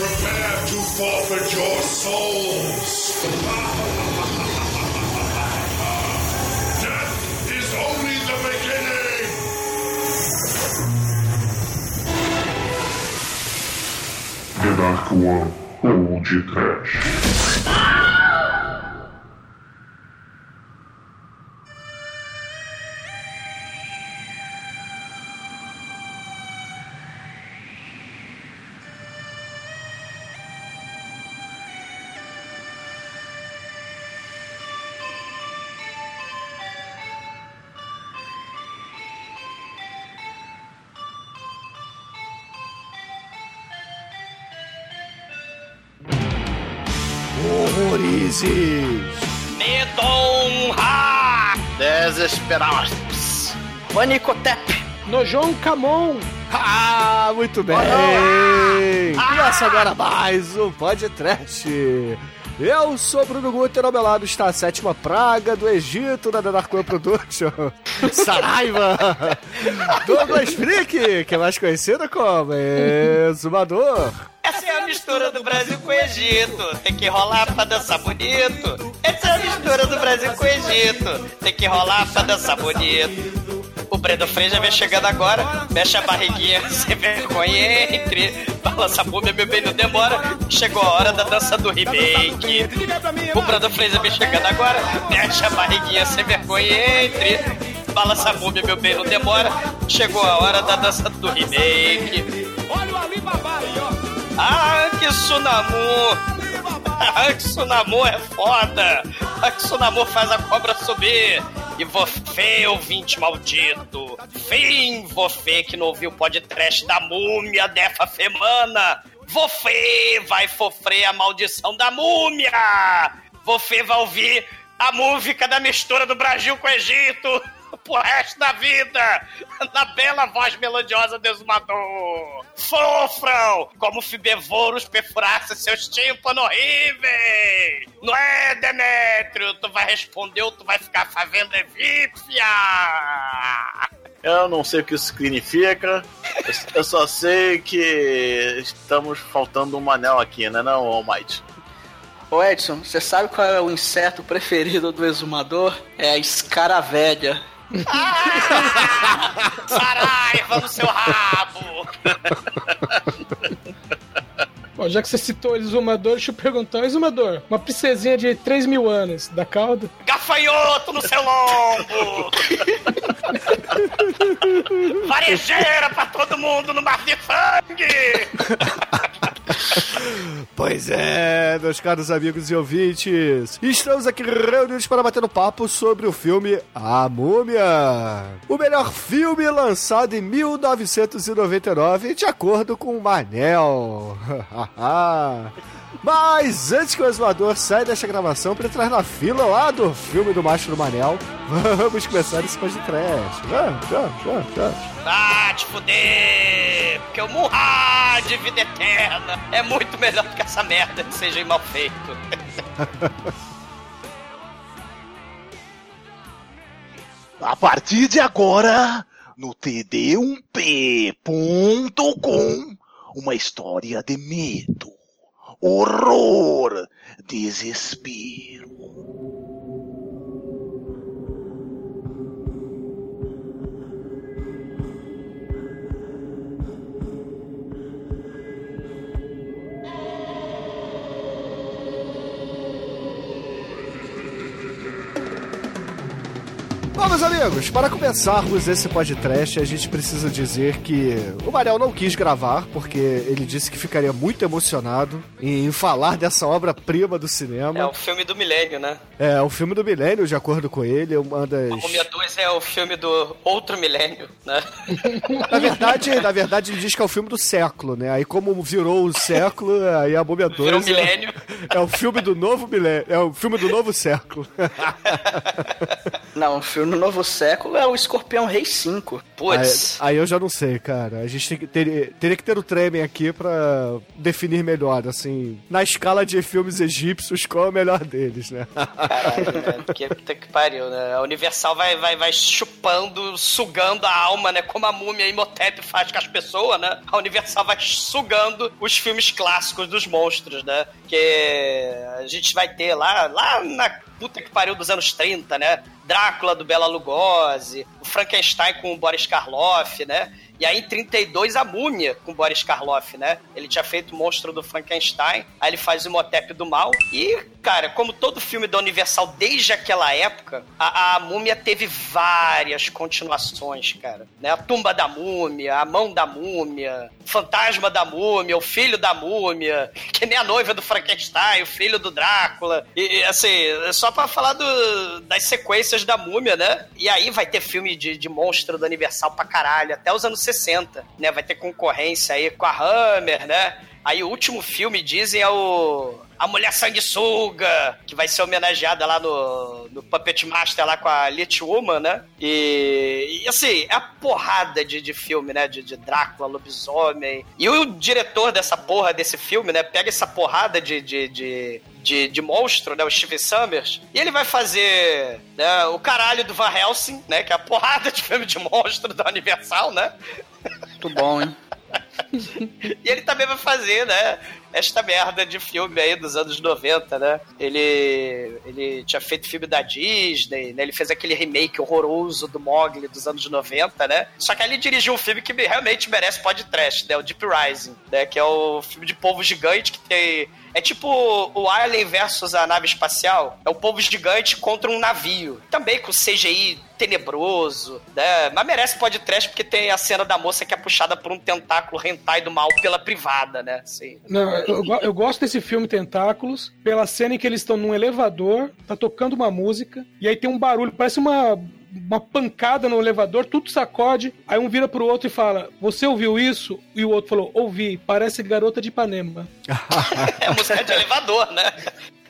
Prepare to forfeit your souls. Death is only the beginning. The Dark One, Old Trash. Desesperança. Panicotep! Nojon Camon! Ah, muito bem! Começa agora mais um podcast. Eu sou Bruno Guter, ao meu lado está a sétima praga do Egito da The Dark One Production, Saraiva, Douglas Freak, que é mais conhecido como Exumador. Essa é a mistura do Brasil com o Egito. Tem que rolar pra dançar bonito. Essa é a mistura do Brasil com o Egito. Tem que rolar pra dançar bonito. O Breno Freja vem chegando agora, mexe a barriguinha sem vergonha entre, balança a búmbia, meu bem, não demora. Chegou a hora da dança do remake. O Breno Freja vem chegando agora, mexe a barriguinha sem vergonha entre, balança a búmbia, meu bem, não demora. Chegou a hora da dança do remake. Olha o Alibaba aí, ó! Ah, que Sunamu! Ah, que Sunamu é foda! Ah, que Sunamu faz a cobra subir! E você, ouvinte maldito! Fim, você que não ouviu o podcast da múmia dessa semana! Você vai sofrer a maldição da múmia! Você vai ouvir a música da mistura do Brasil com o Egito! Pro resto da vida, na bela voz melodiosa do exumador. Sofram como se devouros perfurassem seus tímpanos horríveis. Não é, Demétrio? Tu vai responder ou tu vai ficar fazendo egípcia? Eu não sei o que isso significa. Eu- Eu só sei que estamos faltando um anel aqui, né, não, All Might? Ô Edson, você sabe qual é o inseto preferido do exumador? É a escaravelha. Saraiva no seu rabo! Bom, já que você citou exumador, deixa eu perguntar. Exumador, uma princesinha de 3 mil anos, da cauda? Gafanhoto no seu lombo! Varejeira pra todo mundo no mar de sangue! Pois é, meus caros amigos e ouvintes, estamos aqui reunidos para bater um papo sobre o filme A Múmia. O melhor filme lançado em 1999, de acordo com o Manel. Mas antes que o exumador saia desta gravação para entrar na fila lá do filme do Macho do Manel, vamos começar esse podcast. Vamos, vamos, vamos, vamos. Ah, te fuder! Porque o Murra de vida eterna é muito melhor do que essa merda que seja mal feito. A partir de agora, no td1p.com, uma história de medo, horror, desespero. Bom, meus amigos, para começarmos esse podcast, a gente precisa dizer que o Manel não quis gravar, porque ele disse que ficaria muito emocionado em falar dessa obra-prima do É cinema. o filme do milênio, né? É, o filme do milênio, de acordo com ele, é uma das... A Múmia 2 é o filme do outro milênio, né? Na verdade, na verdade, ele diz que é o filme do século, né? Aí como virou o século, aí a Múmia 2 Virou é- milênio. É, o filme do novo milênio, é o filme do novo século. Não, o filme no Novo Século é o Escorpião Rei 5. Aí, Putz. aí eu já não sei, cara. A gente tem que- teria, teria que ter o Tremen aqui pra definir melhor, assim, na escala de filmes egípcios, qual é o melhor deles, né? Caralho, né? Que puta que pariu, né? A Universal vai, vai, vai chupando, sugando a alma, né? Como a múmia e Imhotep faz com as pessoas, né? A Universal vai sugando os filmes clássicos dos monstros, né? Que a gente vai ter lá, lá na puta que pariu dos anos 30, né? Drácula do Bela Lugosi, o Frankenstein com o Boris Karloff, né? E aí em 32 a Múmia com Boris Karloff, né? Ele tinha feito o monstro do Frankenstein, aí ele faz o Imhotep do mal. E, cara, como todo filme da Universal desde aquela época, a, a Múmia teve várias continuações, cara. Né? A tumba da Múmia, a mão da Múmia, o fantasma da Múmia, o filho da Múmia, que nem a noiva do Frankenstein, o filho do Drácula. E, assim, só pra falar do- das sequências da Múmia, né? E aí vai ter filme de, de monstro da Universal pra caralho, até os anos 60, né? Vai ter concorrência aí com a Hammer, né? Aí o último filme, dizem, é o... A Mulher Sanguessuga, que vai ser homenageada lá no, no Puppet Master lá com a Lit Woman, né? E, e, assim, é a porrada de, de filme, né? De, de Drácula, lobisomem. E o diretor dessa porra desse filme, né? Pega essa porrada de, de, de, de, de monstro, né? O Steve Summers. E ele vai fazer né, o caralho do Van Helsing, né? Que é a porrada de filme de monstro da Universal, né? Muito bom, hein? E ele também vai fazer, né? Esta merda de filme aí dos anos 90, né? Ele, ele tinha feito filme da Disney, né? Ele fez aquele remake horroroso do Mogli dos anos 90, né? Só que ele dirigiu um filme que realmente merece podcast, né? O Deep Rising, né? Que é o filme de povo gigante que tem... É tipo o Alien versus a nave espacial. É o povo gigante contra um navio. Também com CGI tenebroso, né? Mas merece podcast porque tem a cena da moça que é puxada por um tentáculo hentai do mal pela privada, né? Assim. Não, eu, eu gosto desse filme Tentáculos, pela cena em que eles estão num elevador, tá tocando uma música, e aí tem um barulho, parece uma, uma pancada no elevador, tudo sacode, aí um vira pro outro e fala, você ouviu isso? E o outro falou, ouvi, parece garota de Ipanema. É música de elevador, né?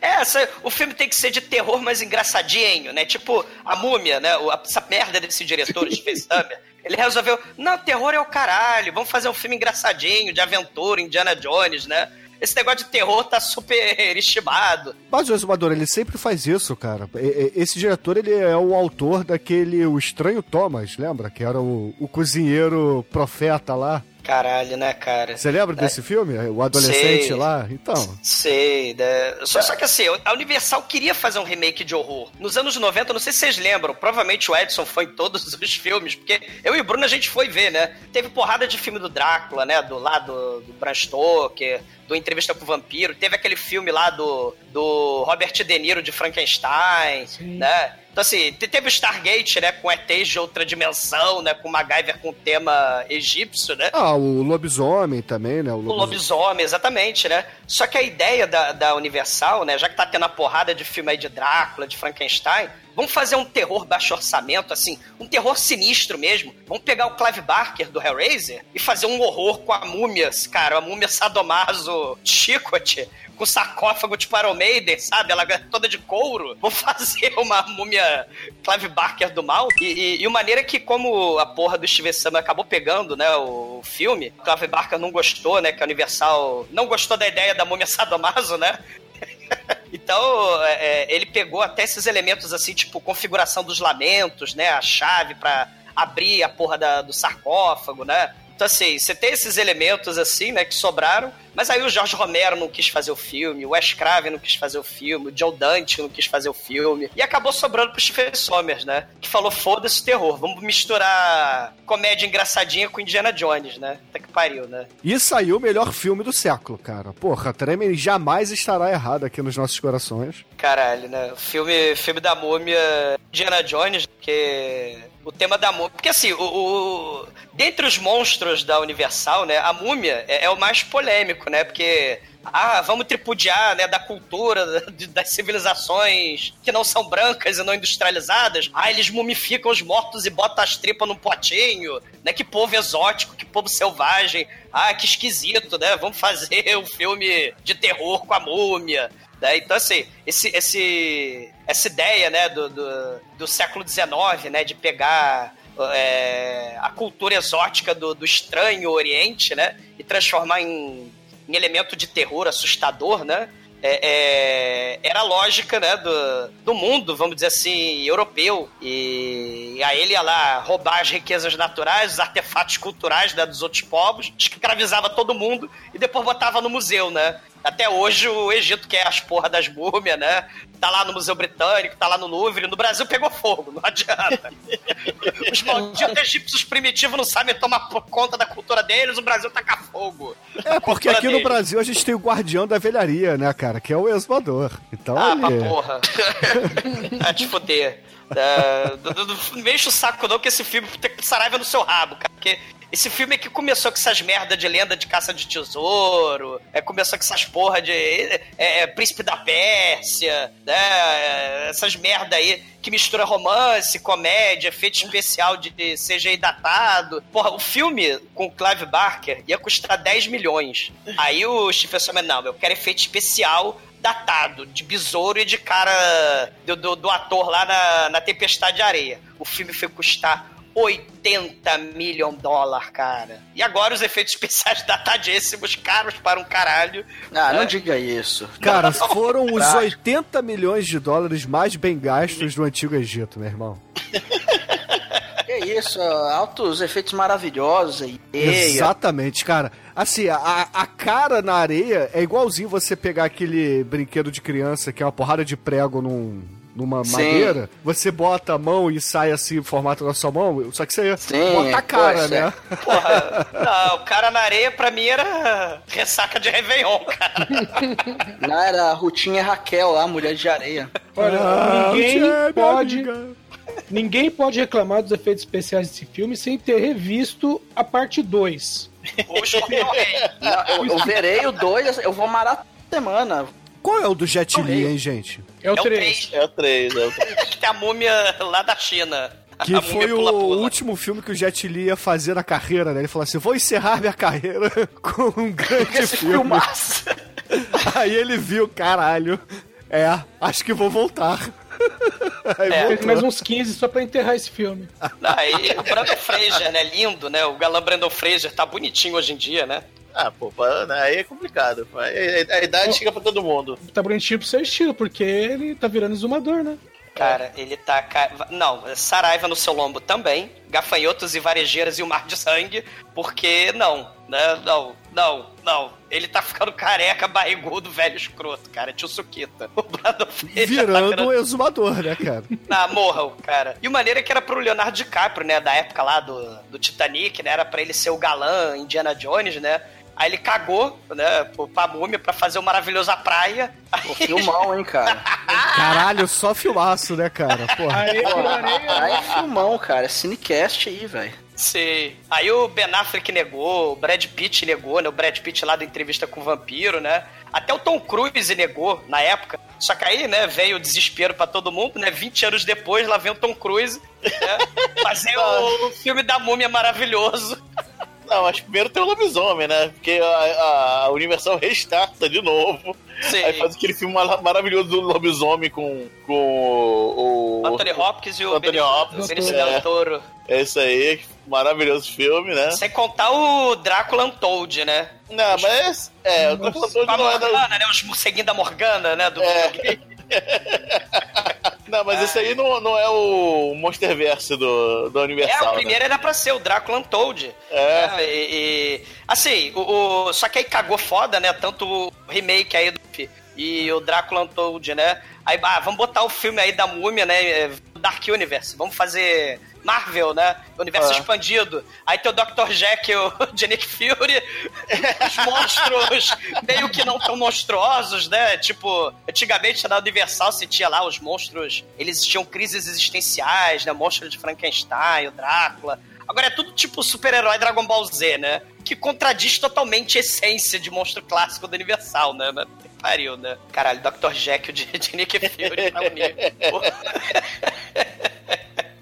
É, essa, o filme tem que ser de terror, mas engraçadinho, né? Tipo a múmia, né? O- Essa merda desse diretor, Steve Summer. Ele resolveu, não, terror é o caralho, vamos fazer um filme engraçadinho, de aventura, Indiana Jones, né? Esse negócio de terror tá super estimado. Mas o Exumador, ele sempre faz isso, cara. Esse diretor, ele é o autor daquele O Estranho Thomas, lembra? Que era o, o cozinheiro profeta lá. Caralho, né, cara? Você lembra desse filme? O adolescente Sei. lá? Então. Sei, né? Só, só que assim, a Universal queria fazer um remake de horror. Nos anos 90, não sei se vocês lembram, provavelmente o Edson foi em todos os filmes, porque eu e o Bruno a gente foi ver, né? Teve porrada de filme do Drácula, né? Do lado do Bram Stoker, do Entrevista com o Vampiro. Teve aquele filme lá do, do Robert De Niro de Frankenstein, né? Então, assim, te- teve o Stargate, né? Com ETs de outra dimensão, né? Com MacGyver com tema egípcio, né? Ah, o lobisomem também, né? O O lobisomem. lobisomem, exatamente, né? Só que a ideia da, da Universal, né? Já que tá tendo a porrada de filme aí de Drácula, de Frankenstein, vamos fazer um terror baixo orçamento, assim, um terror sinistro mesmo. Vamos pegar o Clive Barker do Hellraiser e fazer um horror com a múmia, cara, a múmia sadomaso Chicote, com sarcófago de Iron Maiden, sabe? Ela é toda de couro. Vamos fazer uma múmia Clive Barker do mal. E, e, e uma maneira que, como a porra do Steve Summer acabou pegando, né, o filme, Clive Barker não gostou, né, que a Universal não gostou da ideia da múmia sadomaso, né? Então, é, é, ele pegou até esses elementos assim, tipo configuração dos lamentos, né? A chave pra abrir a porra da- do sarcófago, né? Então, assim, você tem esses elementos assim, né, que sobraram, mas aí o Jorge Romero não quis fazer o filme, o Wes Craven não quis fazer o filme, o Joe Dante não quis fazer o filme, e acabou sobrando pro Stephen Sommers, né? Que falou, foda-se terror, vamos misturar comédia engraçadinha com Indiana Jones, né? Até que pariu, né? E saiu o melhor filme do século, cara. Porra, Tremen jamais estará errado aqui nos nossos corações. Caralho, né? O filme, filme da múmia Indiana Jones, que o tema da múmia. Porque assim, o, o- dentre os monstros da Universal, né? A múmia é, é o mais polêmico, né? Porque. Ah, vamos tripudiar, né, da cultura, das civilizações que não são brancas e não industrializadas. Ah, eles mumificam os mortos e botam as tripas num potinho, né? Que povo exótico, que povo selvagem. Ah, que esquisito, né? Vamos fazer um filme de terror com a múmia. Né? Então, assim, esse, esse, essa ideia né, do, do, do século XIX, né, de pegar é, a cultura exótica do, do estranho Oriente, né, e transformar em, em elemento de terror assustador, né, é, é, era a lógica né, do, do mundo, vamos dizer assim, europeu. E, e aí ele ia lá roubar as riquezas naturais, os artefatos culturais né, dos outros povos, escravizava todo mundo e depois botava no museu, né? Até hoje o Egito quer as porra das múmias, né? Tá lá no Museu Britânico, tá lá no Louvre. No Brasil pegou fogo, não adianta. Os malditos egípcios primitivos não sabem tomar conta da cultura deles, o Brasil taca fogo. É, porque aqui no deles. Brasil a gente tem o guardião da velharia, né, cara? Que é o exumador. Então Ah, pra ele... porra. ah, te foder. É, não me enche o saco não que esse filme tem saraiva no seu rabo, cara. Porque esse filme é que começou com essas merda de lenda de caça de tesouro, é, começou com essas porra de é, é, Príncipe da Pérsia, né? é, essas merda aí que mistura romance, comédia, efeito especial de de CGI datado. Porra, o filme com o Clive Barker ia custar 10 milhões. Aí o Stephen Sommers, não, eu quero efeito especial datado, de besouro e de cara do, do, do ator lá na, na Tempestade de Areia. O filme foi custar 80 milhões de dólares, cara. E agora os efeitos especiais datadíssimos, caros para um caralho. Ah, não É. diga isso. Cara, foram os Prático. 80 milhões de dólares mais bem gastos do Antigo Egito, meu irmão. Que isso, altos efeitos maravilhosos aí. Exatamente, cara. Assim, a, a cara na areia é igualzinho você pegar aquele brinquedo de criança que é uma porrada de prego num, numa Sim. madeira, você bota a mão e sai assim o formato da sua mão, só que você Sim, bota a cara, é. né? Porra, não, o cara na areia pra mim era ressaca de Réveillon, cara. Não, era a Rutinha Raquel lá, Mulher de Areia. Olha, Ah, ninguém minha pode. Ninguém pode reclamar dos efeitos especiais desse filme sem ter revisto a parte 2. O Escorpião Rei. Não, eu, eu verei o 2, eu vou marar semana. Qual é o do Jet Li, hein, gente? É o É o 3. 3, É o 3, é o 3. que é a múmia lá da China. Que a foi múmia o pula-pula. último filme que o Jet Li ia fazer na carreira, né? Ele falou assim: vou encerrar minha carreira com um grande Esse filme. filmaço. Aí ele viu, caralho. É, acho que vou voltar. Aí É. Voltou. mais uns 15 só pra enterrar esse filme. Aí o Brandon Fraser, né? Lindo, né? O galã Brandon Fraser tá bonitinho hoje em dia, né? Ah, pô, né, aí é complicado. A idade chega pra todo mundo. Tá bonitinho pro seu estilo, porque ele tá virando exumador, né? Cara, ele tá. Não, Saraiva no seu lombo também. Gafanhotos e varejeiras e o mar de sangue. Porque não, né? Não, não, não. Ele tá ficando careca, barrigudo, velho escroto, cara. Tio Suquita. O Fraser tá Virando um exumador, né, cara? Ah, morra o cara. E o maneiro é que era pro Leonardo DiCaprio, né? Da época lá do, do Titanic, né? Era pra ele ser o galã Indiana Jones, né? Aí ele cagou, né, pra múmia pra fazer o maravilhoso A Praia. Pô, filmão, hein, cara. Caralho, só filmaço, né, cara? Porra. Aí, Pô, areia, aí é filmão, cara. É cinecast aí, velho. Sim. Aí o Ben Affleck negou, o Brad Pitt negou, né? O Brad Pitt lá da entrevista com o vampiro, né? Até o Tom Cruise negou na época. Só que aí, né, veio o desespero pra todo mundo, né? 20 anos depois, lá vem o Tom Cruise, né? Fazer o filme da múmia maravilhoso. Não, mas primeiro tem o lobisomem, né? Porque a, a Universal restarta de novo. Sim. Aí faz aquele filme mara- maravilhoso do lobisomem com, com o. o- Anthony Hopkins e o Anthony Benicio- Hopkins, Benicio é. Del Toro. É isso aí, maravilhoso filme, né? Sem contar o Drácula Untold, né? Não, mas. É, o Drácula a não é da. Morgana, né? Os morceguinhos da Morgana, né? Do É. Não, mas esse aí não, não é o Monsterverse do, do É, Universal. o né? primeiro era pra ser o Drácula Untold. É. É, e, e- assim, o, o- só que aí cagou foda, né? Tanto o remake aí do e o Drácula Untold, né? Aí, ah, vamos botar o filme aí da múmia, né? é, Dark Universe. Vamos fazer Marvel, né? Universo É. expandido. Aí tem o Dr. Jekyll de Nick Fury. Os monstros meio que não tão monstruosos, né? Tipo, antigamente na Universal você tinha lá os monstros, eles tinham crises existenciais, né? Monstro de Frankenstein, o Drácula. Agora é tudo tipo super-herói Dragon Ball Z, né? Que contradiz totalmente a essência de monstro clássico da Universal, né? Pariu, né? Caralho, Dr. Jekyll de, de Nick Fury pra unir.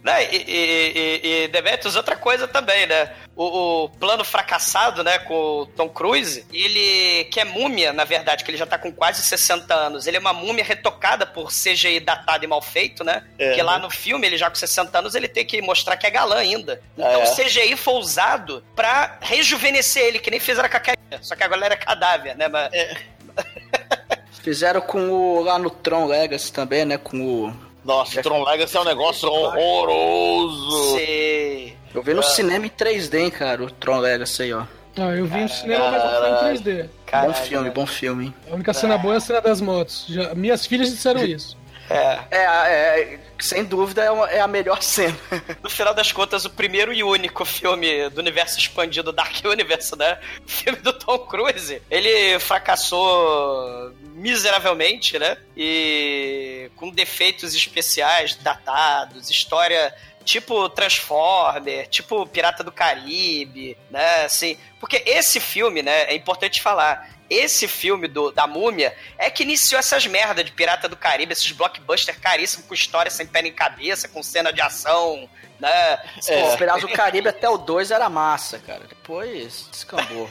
Porra. Né? E, e, e, e Demetrius, outra coisa também, né? O, o, plano fracassado, né, com o Tom Cruise, ele que é múmia, na verdade, que ele já tá com quase 60 anos. Ele é uma múmia retocada por CGI datado e mal feito, né? É. Que lá no filme, ele já com 60 anos, ele tem que mostrar que é galã ainda. Então É. o CGI foi usado pra rejuvenescer ele, que nem fizeram com a Carinha. Só que agora ele era cadáver, né? Mas, Fizeram com o. lá no Tron Legacy também, né? Com o. Nossa, Tron Legacy é um negócio horroroso. Sei. Eu vi no cinema em 3D, hein, cara, o Tron Legacy aí, ó. Ah, eu vi no cinema, mas não foi em 3D. Bom filme, bom filme, hein? A única cena boa é a cena das motos. Já- minhas filhas disseram isso. É. É, é, sem dúvida é, uma- é a melhor cena. No final das contas, o primeiro e único filme do universo expandido Dark Universe, né? O filme do Tom Cruise. Ele fracassou miseravelmente, né? E com defeitos especiais, datados, história tipo Transformer, tipo Pirata do Caribe, né? Assim, porque esse filme, né, é importante falar. Esse filme do, da múmia é que iniciou essas merdas de Pirata do Caribe, esses blockbusters caríssimos com história sem pé nem cabeça, com cena de ação, né? Pô, o Piratas do Caribe até o 2 era massa, cara. Depois descambou.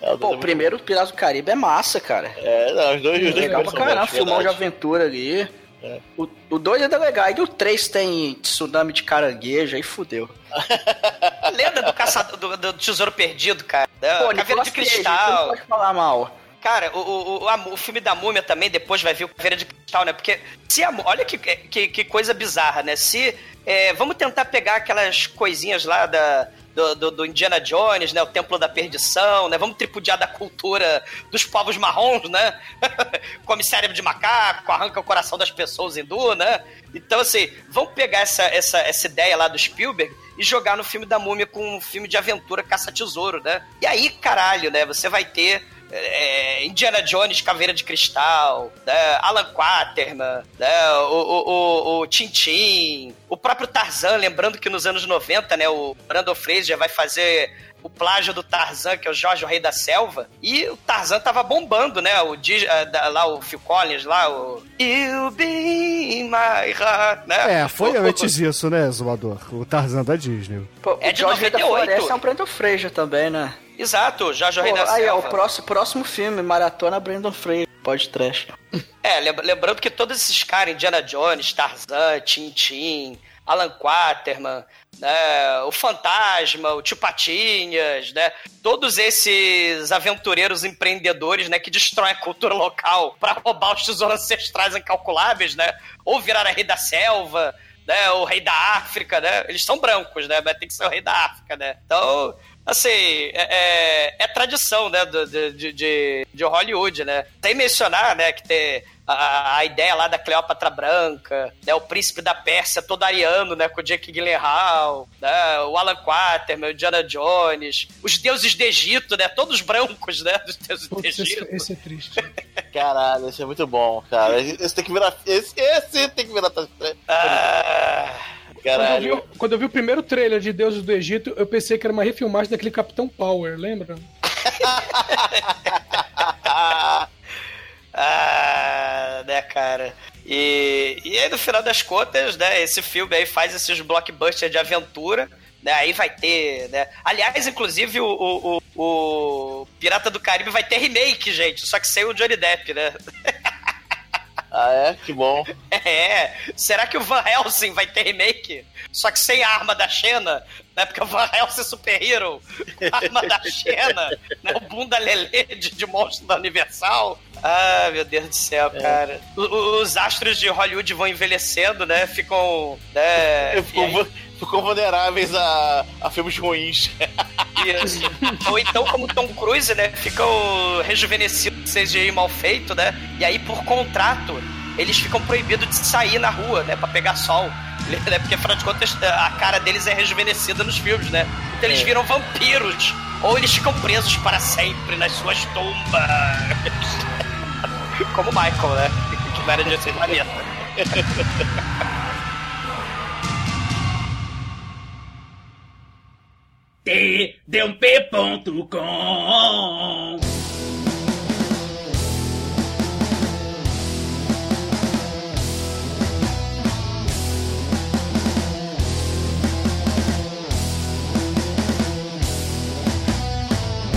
É, o Pô, dois o primeiro Piratas do Caribe é massa, cara. É, não, os dois, os dois Legal primeiros pra caramba, filmão de aventura ali. É. O, o 2 é legal. E o 3 tem tsunami de caranguejo, aí fudeu. Lenda do caçador do, do tesouro perdido, cara. Pô, Caveira de cristal. pode falar mal. Cara, o, o, o, o filme da múmia também depois vai vir o Caveira de Cristal, né? Porque se a, olha que, que, que coisa bizarra, né? Se é, vamos tentar pegar aquelas coisinhas lá da, do, do- do Indiana Jones, né? O Templo da Perdição, né? Vamos tripudiar da cultura dos povos marrons, né? Come cérebro de macaco, arranca o coração das pessoas hindu, né? Então, assim, vamos pegar essa, essa, essa ideia lá do Spielberg e jogar no filme da múmia com um filme de aventura caça-tesouro, né? E aí, caralho, né? Você vai ter é, Indiana Jones, Caveira de Cristal, né, Alan Quaterman, né, o, o, o, o Tintin, o próprio Tarzan, lembrando que nos anos 90, né, o Brandon Fraser vai fazer o plágio do Tarzan, que é o Jorge, o Rei da Selva, e o Tarzan tava bombando, né, o, da- lá o Phil Collins, lá o You Be My Heart, né? É, foi O- o- antes isso, né, Zoador? O Tarzan da Disney. Pô, É o de Jorge Rei da 98. Floresta é um Brandon Fraser também, né? Exato, Jorge, o Rei da aí, ó, Selva. o próximo, próximo filme, Maratona Brandon Fraser, pode trash. É, lembra- lembrando que todos esses caras, Indiana Jones, Tarzan, Tintin, Alan Quaterman, né, o Fantasma, o Tio Patinhas, né, todos esses aventureiros empreendedores, né, que destroem a cultura local para roubar os tesouros ancestrais incalculáveis, né, ou virar a rei da selva, né, o rei da África, né, eles são brancos, né, mas tem que ser o rei da África, né, então... Assim, é, é- é tradição, né, do- de, de, de, de Hollywood, né? Sem mencionar, né, que tem a, a ideia lá da Cleópatra Branca, né, o príncipe da Pérsia todo ariano, né, com o Jake Gyllenhaal, né, o Alan Quaterman, o Indiana Jones, os deuses do Egito, né, todos brancos, né, dos deuses do Putz, esse, Egito. esse é triste. Caralho, esse é muito bom, cara. Esse tem que virar. Esse, esse tem que virar. Ah, Quando eu, vi, Caralho. o- quando eu vi o primeiro trailer de Deuses do Egito, eu pensei que era uma refilmagem daquele Capitão Power, lembra? Ah, né, cara? E, e aí, no final das contas, né, esse filme aí faz esses blockbusters de aventura, né? Aí vai ter, né? Aliás, inclusive, o, o, o- o Pirata do Caribe vai ter remake, gente, só que sem o Johnny Depp, né? Ah, é? Que bom. É, será que o Van Helsing vai ter remake? Só que sem a arma da Xena, né? Porque o Van Helsing é super hero, arma da Xena, né? O bunda lelê de, de monstro da Universal. Ah, meu Deus do céu, cara. O- o- os astros de Hollywood vão envelhecendo, né? Ficam. Né? Ficou vulneráveis a, a filmes ruins. Isso. Ou então, como Tom Cruise, né? Ficam rejuvenescidos, CGI mal feito, né? E aí, por contrato, eles ficam proibidos de sair na rua, né? Pra pegar sol. Né? Porque, afinal de contas, a cara deles é rejuvenescida nos filmes, né? Então eles viram vampiros. Ou eles ficam presos para sempre nas suas tumbas. Como o Michael, né? Que não era de outro planeta. tdump.com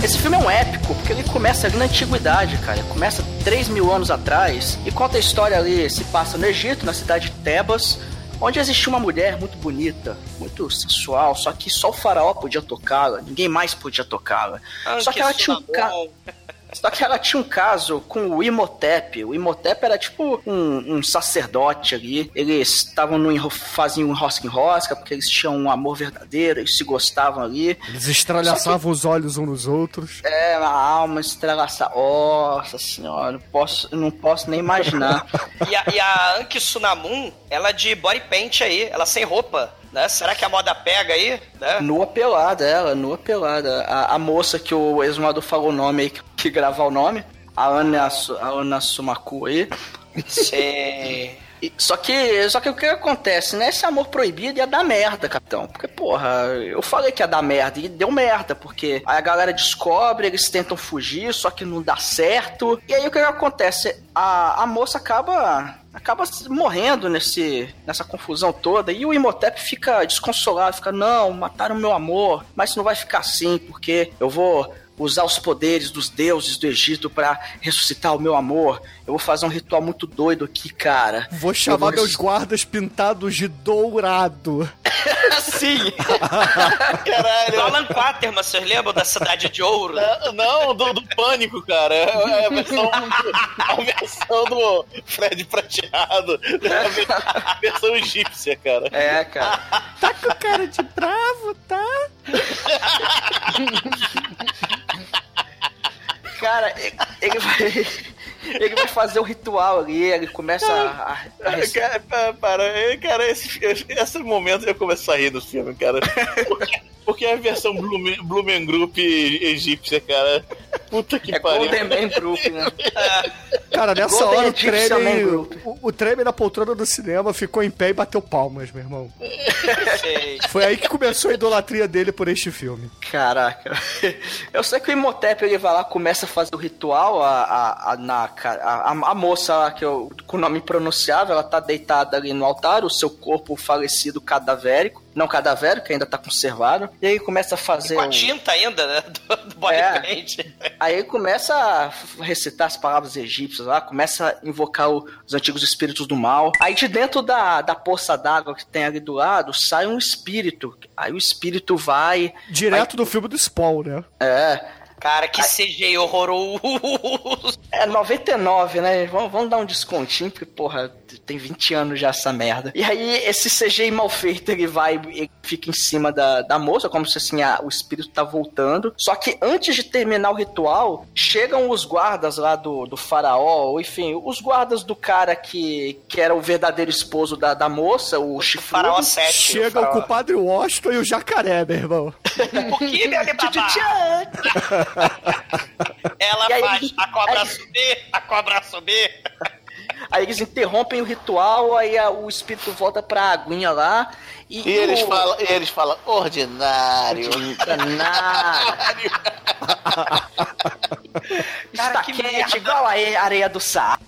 esse filme é um épico, porque ele começa ali na antiguidade, cara. Ele começa 3 mil anos atrás e conta a história ali, se passa no Egito, na cidade de Tebas, onde existia uma mulher muito bonita, muito sensual, só que só o faraó podia tocá-la, ninguém mais podia tocá-la. Ah, só que ela tinha um ca... Só que ela tinha um caso com o Imhotep. O Imhotep era tipo um, um sacerdote ali. Eles estavam no faziam um rosca em rosca, porque eles tinham um amor verdadeiro, eles se gostavam ali. Eles estralhaçavam os olhos uns nos outros. É, a alma estrelaçada. Nossa senhora, não posso, não posso nem imaginar. E a, e a Anki Sunamun, ela de body paint aí, ela sem roupa, né? Será que a moda pega aí? Né? nua pelada, ela, nua pelada. A, a moça que o exumador falou o nome aí, que, que gravar o nome, a Ana, a Ana Sumaku aí. E- Só que, só que o que acontece, né? Esse amor proibido ia dar merda, capitão. Porque, porra, eu falei que ia dar merda e deu merda, porque aí a galera descobre, eles tentam fugir, só que não dá certo. E aí o que, que acontece? A, a moça acaba acaba morrendo nesse, nessa confusão toda e o Imhotep fica desconsolado, fica, não, mataram meu amor, mas não vai ficar assim, porque eu vou usar os poderes dos deuses do Egito pra ressuscitar o meu amor. Eu vou fazer um ritual muito doido aqui, cara. Vou chamar vou meus guardas pintados de dourado. Sim. Do Alan Quaterman, vocês lembram da Cidade de Ouro? Não, não, do, do pânico, cara. É a versão, do, a versão do Fred Prateado. A versão egípcia, cara. É, cara. Tá com cara de bravo, tá? Cara, ele- vai. Ele vai fazer o ritual ali, ele começa a. a- a- Cara, para, para, cara esse, esse momento eu começo a rir do filme, cara. Porque, é a versão Blumen, Blumen Group egípcia, cara. Puta que é pariu. Golden Man Group, né? Cara, nessa Golden hora o Group. o, o na poltrona do cinema ficou em pé e bateu palmas, meu irmão. Foi aí que começou a idolatria dele por este filme. Caraca. Eu sei que o Imhotep ele vai lá, começa a fazer o ritual, a, a, a, na, a, a, a moça lá, que eu, com o nome impronunciável, ela tá deitada ali no altar, o seu corpo falecido cadavérico, não cadavérico, que ainda tá conservado, e aí começa a fazer. Com a um- tinta ainda, né? Do, do body É. paint. Aí começa a recitar as palavras egípcias lá, começa a invocar o- os antigos espíritos do mal. Aí de dentro da, da poça d'água que tem ali do lado, sai um espírito. Aí o espírito vai. Direto do filme do Spawn, né? É. Cara, que CGI horroroso. É 99, né? Vamos, vamos dar um descontinho, porque, porra, tem 20 anos já essa merda. E aí, esse CGI mal feito, ele vai, ele fica em cima da, da moça, como se assim, ah, o espírito tá voltando. Só que antes de terminar o ritual, chegam os guardas lá do, do faraó, ou enfim, os guardas do cara que, que era o verdadeiro esposo da, da moça, o, O chifrudo. Faraó 7. Chega o compadre Washington e o jacaré, meu irmão. Por que, meu Alibaba? Ela aí- faz a cobra aí- subir, a cobra subir. Aí eles interrompem o ritual, aí a- o espírito volta pra aguinha lá. E, E eles o- falam, e eles falam, ordinário. Cara, Está que quente, merda. igual a are- areia do Saara.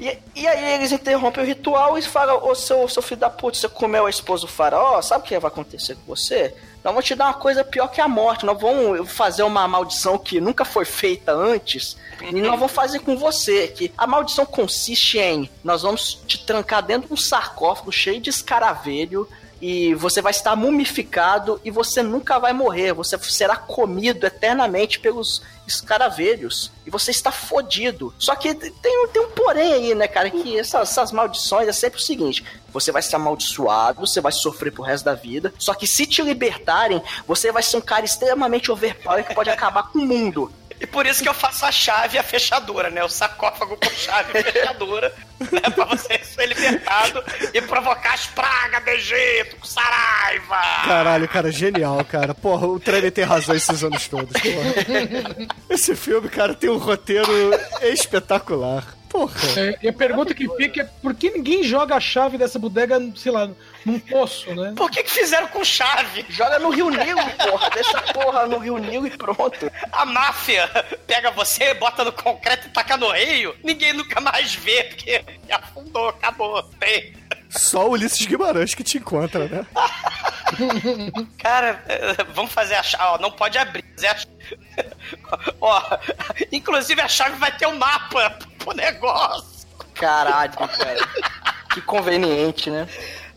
E, e aí eles interrompem o ritual e falam, ô seu, seu filho da puta, você comeu a esposa do faraó, sabe o que vai acontecer com você? Nós vamos te dar uma coisa pior que a morte, nós vamos fazer uma maldição que nunca foi feita antes, e nós vamos fazer com você, que a maldição consiste em, nós vamos te trancar dentro de um sarcófago cheio de escaravelho, e você vai estar mumificado e você nunca vai morrer. Você será comido eternamente pelos escaravelhos. E você está fodido. Só que tem, um- tem um porém aí, né, cara? Que essas, essas maldições é sempre o seguinte: você vai ser amaldiçoado, você vai sofrer pro resto da vida. Só que se te libertarem, você vai ser um cara extremamente overpower que pode acabar com o mundo. E por isso que eu faço a chave e a fechadura, né? O sarcófago com chave e fechadura, né? Pra você ser libertado e provocar as pragas do Egito com Saraiva. Caralho, cara, genial, cara. Porra, o trailer tem razão esses anos todos, porra. Esse filme, cara, tem um roteiro espetacular. Porra. É, e a pergunta que fica é por que ninguém joga a chave dessa bodega, sei lá, num poço, né? Por que, que fizeram com chave? Joga no Rio Nilo, porra. Deixa a porra no Rio Nilo e pronto. A máfia pega você, bota no concreto e taca no rio, ninguém nunca mais vê, porque afundou, acabou, tem. Só o Ulisses Guimarães que te encontra, né? Cara, vamos fazer a chave. Ó, não pode abrir. fazer a chave. Ó, inclusive a chave vai ter um mapa pro negócio. Caralho, cara. Que conveniente, né?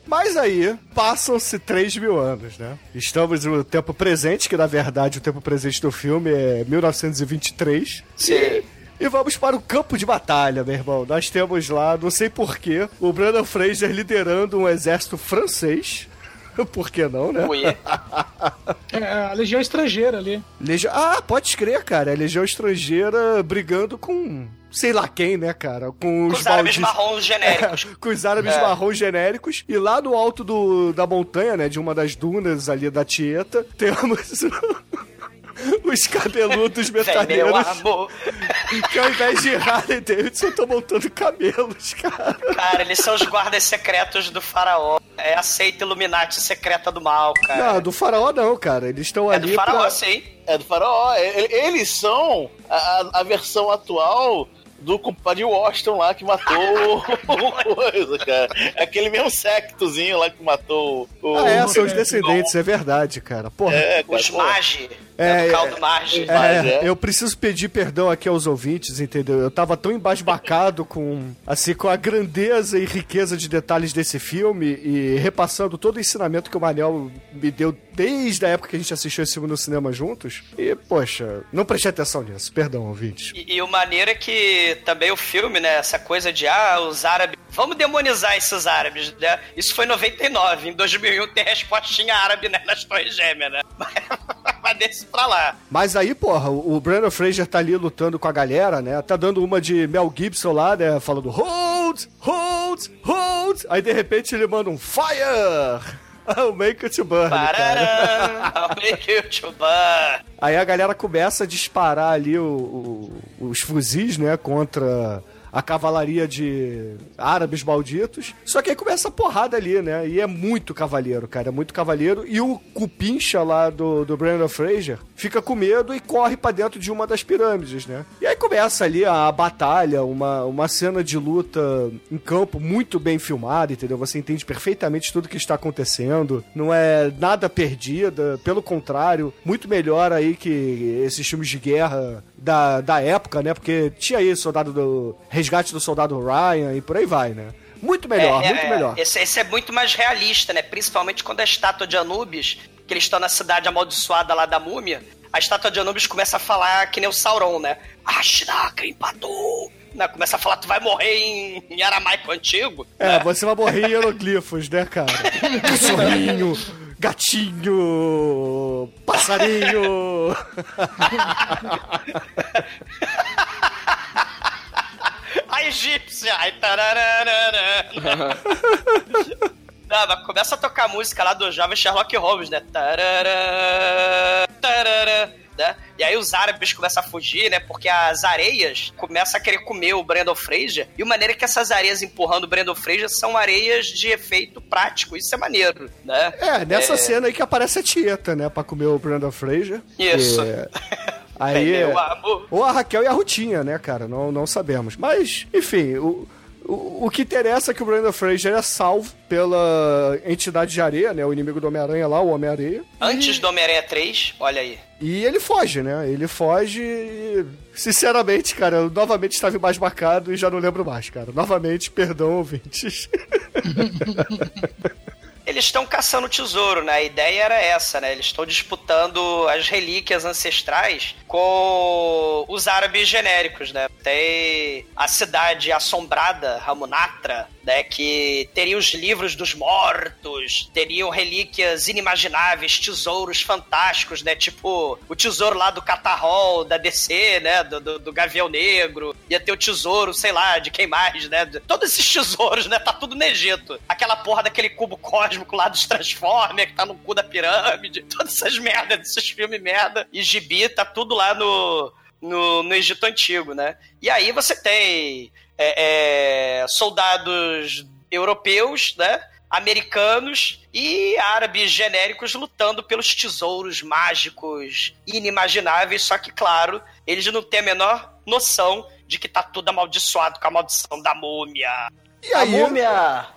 Mas aí, passam-se 3 mil anos, né? Estamos no tempo presente, que na verdade o tempo presente do filme é 1923. Sim. E vamos para o campo de batalha, meu irmão. Nós temos lá, não sei porquê, o Brandon Fraser liderando um exército francês. Por que não, né? Ui. É a Legião Estrangeira ali. Legião... Ah, pode escrever, cara. É Legião Estrangeira brigando com sei lá quem, né, cara? Com Com os, os árabes marrons genéricos. É, com os árabes É. marrons genéricos. E lá no alto do, da montanha, né, de uma das dunas ali da Tieta, temos os cabeludos metalheiros amor. que ao invés de Harley Davidson estão montando camelos, cara. Cara, eles são os guardas secretos do faraó. É a seita Illuminati secreta do mal, cara. Não, do faraó não, cara. Eles estão é ali do faraó, pra... sim. É do faraó. Eles são a- a versão atual do compadre Washington lá que matou o coisa, cara. Aquele mesmo sectozinho lá que matou o. Ah, é, são os descendentes, é verdade, cara. Porra. É, cara, Os pô. Magi. É, É, do caldo Magi. É, é. eu preciso pedir perdão aqui aos ouvintes, entendeu? Eu tava tão embasbacado com, assim, com a grandeza e riqueza de detalhes desse filme e repassando todo o ensinamento que o Manel me deu desde a época que a gente assistiu esse filme no cinema juntos. E, poxa, não prestei atenção nisso. Perdão, ouvintes. E, e o maneiro é que também o filme, né? Essa coisa de, ah, os árabes. Vamos demonizar esses árabes, né? Isso foi em 99. Em 2001 tem respostinha árabe né, nas Torres Gêmeas, né? Mas, mas desse pra lá. Mas aí, porra, o Brandon Fraser tá ali lutando com a galera, né? Tá dando uma de Mel Gibson lá, né? Falando hold, hold, hold. Aí de repente ele manda um fire. I'll make it to burn. Pararam, I'll make to burn. Aí a galera começa a disparar ali o- o- os fuzis, né, contra a cavalaria de árabes malditos. Só que aí começa a porrada ali, né? E é muito cavaleiro, cara, é muito cavaleiro. E o cupincha lá do, do Brandon Fraser fica com medo e corre pra dentro de uma das pirâmides, né? E aí começa ali a, batalha, uma, uma cena de luta em campo muito bem filmada, entendeu? Você entende perfeitamente tudo que está acontecendo. Não é nada perdida, pelo contrário, muito melhor aí que esses filmes de guerra da, da época, né? Porque tinha aí soldado do resgate do soldado Ryan e por aí vai, né? Muito melhor, É, é, muito é. melhor. Esse, esse é muito mais realista, né? Principalmente quando a estátua de Anubis, que eles estão na cidade amaldiçoada lá da múmia, a estátua de Anubis começa a falar que nem o Sauron, né? Ashraka empatou! Né? Começa a falar, tu vai morrer em, em aramaico antigo. É, você vai morrer em hieroglifos, né, cara? Cachorrinho, gatinho, passarinho. A egípcia! Ai, tarararara. Não, começa a tocar a música lá do jovem Sherlock Holmes, né? Tarará, tarará, né? E aí os árabes começam a fugir, né? Porque as areias começam a querer comer o Brandon Fraser. E a maneira que essas areias empurrando o Brandon Fraser são areias de efeito prático. Isso é maneiro, né? É, nessa É. cena aí que aparece a Tieta, né? Pra comer o Brandon Fraser. Isso. É, Aí, amor. ou a Raquel e a Rutinha, né, cara? Não, não sabemos. Mas, enfim, o, o, o que interessa é que o Brandon Fraser é salvo pela entidade de areia, né? O inimigo do Homem-Aranha lá, o Homem-Areia. Antes do Homem-Aranha 3, olha aí. E ele foge, né? Ele foge e, sinceramente, cara, eu novamente estava embasbacado e já não lembro mais, cara. Novamente, perdão, ouvintes. Eles estão caçando tesouro, né? A ideia era essa, né? Eles estão disputando as relíquias ancestrais com os árabes genéricos, né? Tem a cidade assombrada, Ramunatra, né? Que teria os livros dos mortos, teriam relíquias inimagináveis, tesouros fantásticos, né? Tipo o tesouro lá do Catarrol, da DC, né? Do, do, do Gavião Negro. Ia ter o tesouro, sei lá, de quem mais, né? Todos esses tesouros, né? Tá tudo no Egito. Aquela porra daquele cubo cósmico lá dos Transformers, que tá no cu da pirâmide. Todas essas merdas desses filmes merda. E gibi, tá tudo lá no, no, no Egito Antigo, né? E aí você tem é, é, soldados europeus, né? Americanos e árabes genéricos lutando pelos tesouros mágicos inimagináveis, só que, claro, eles não têm a menor noção de que tá tudo amaldiçoado com a maldição da múmia. E A aí, múmia.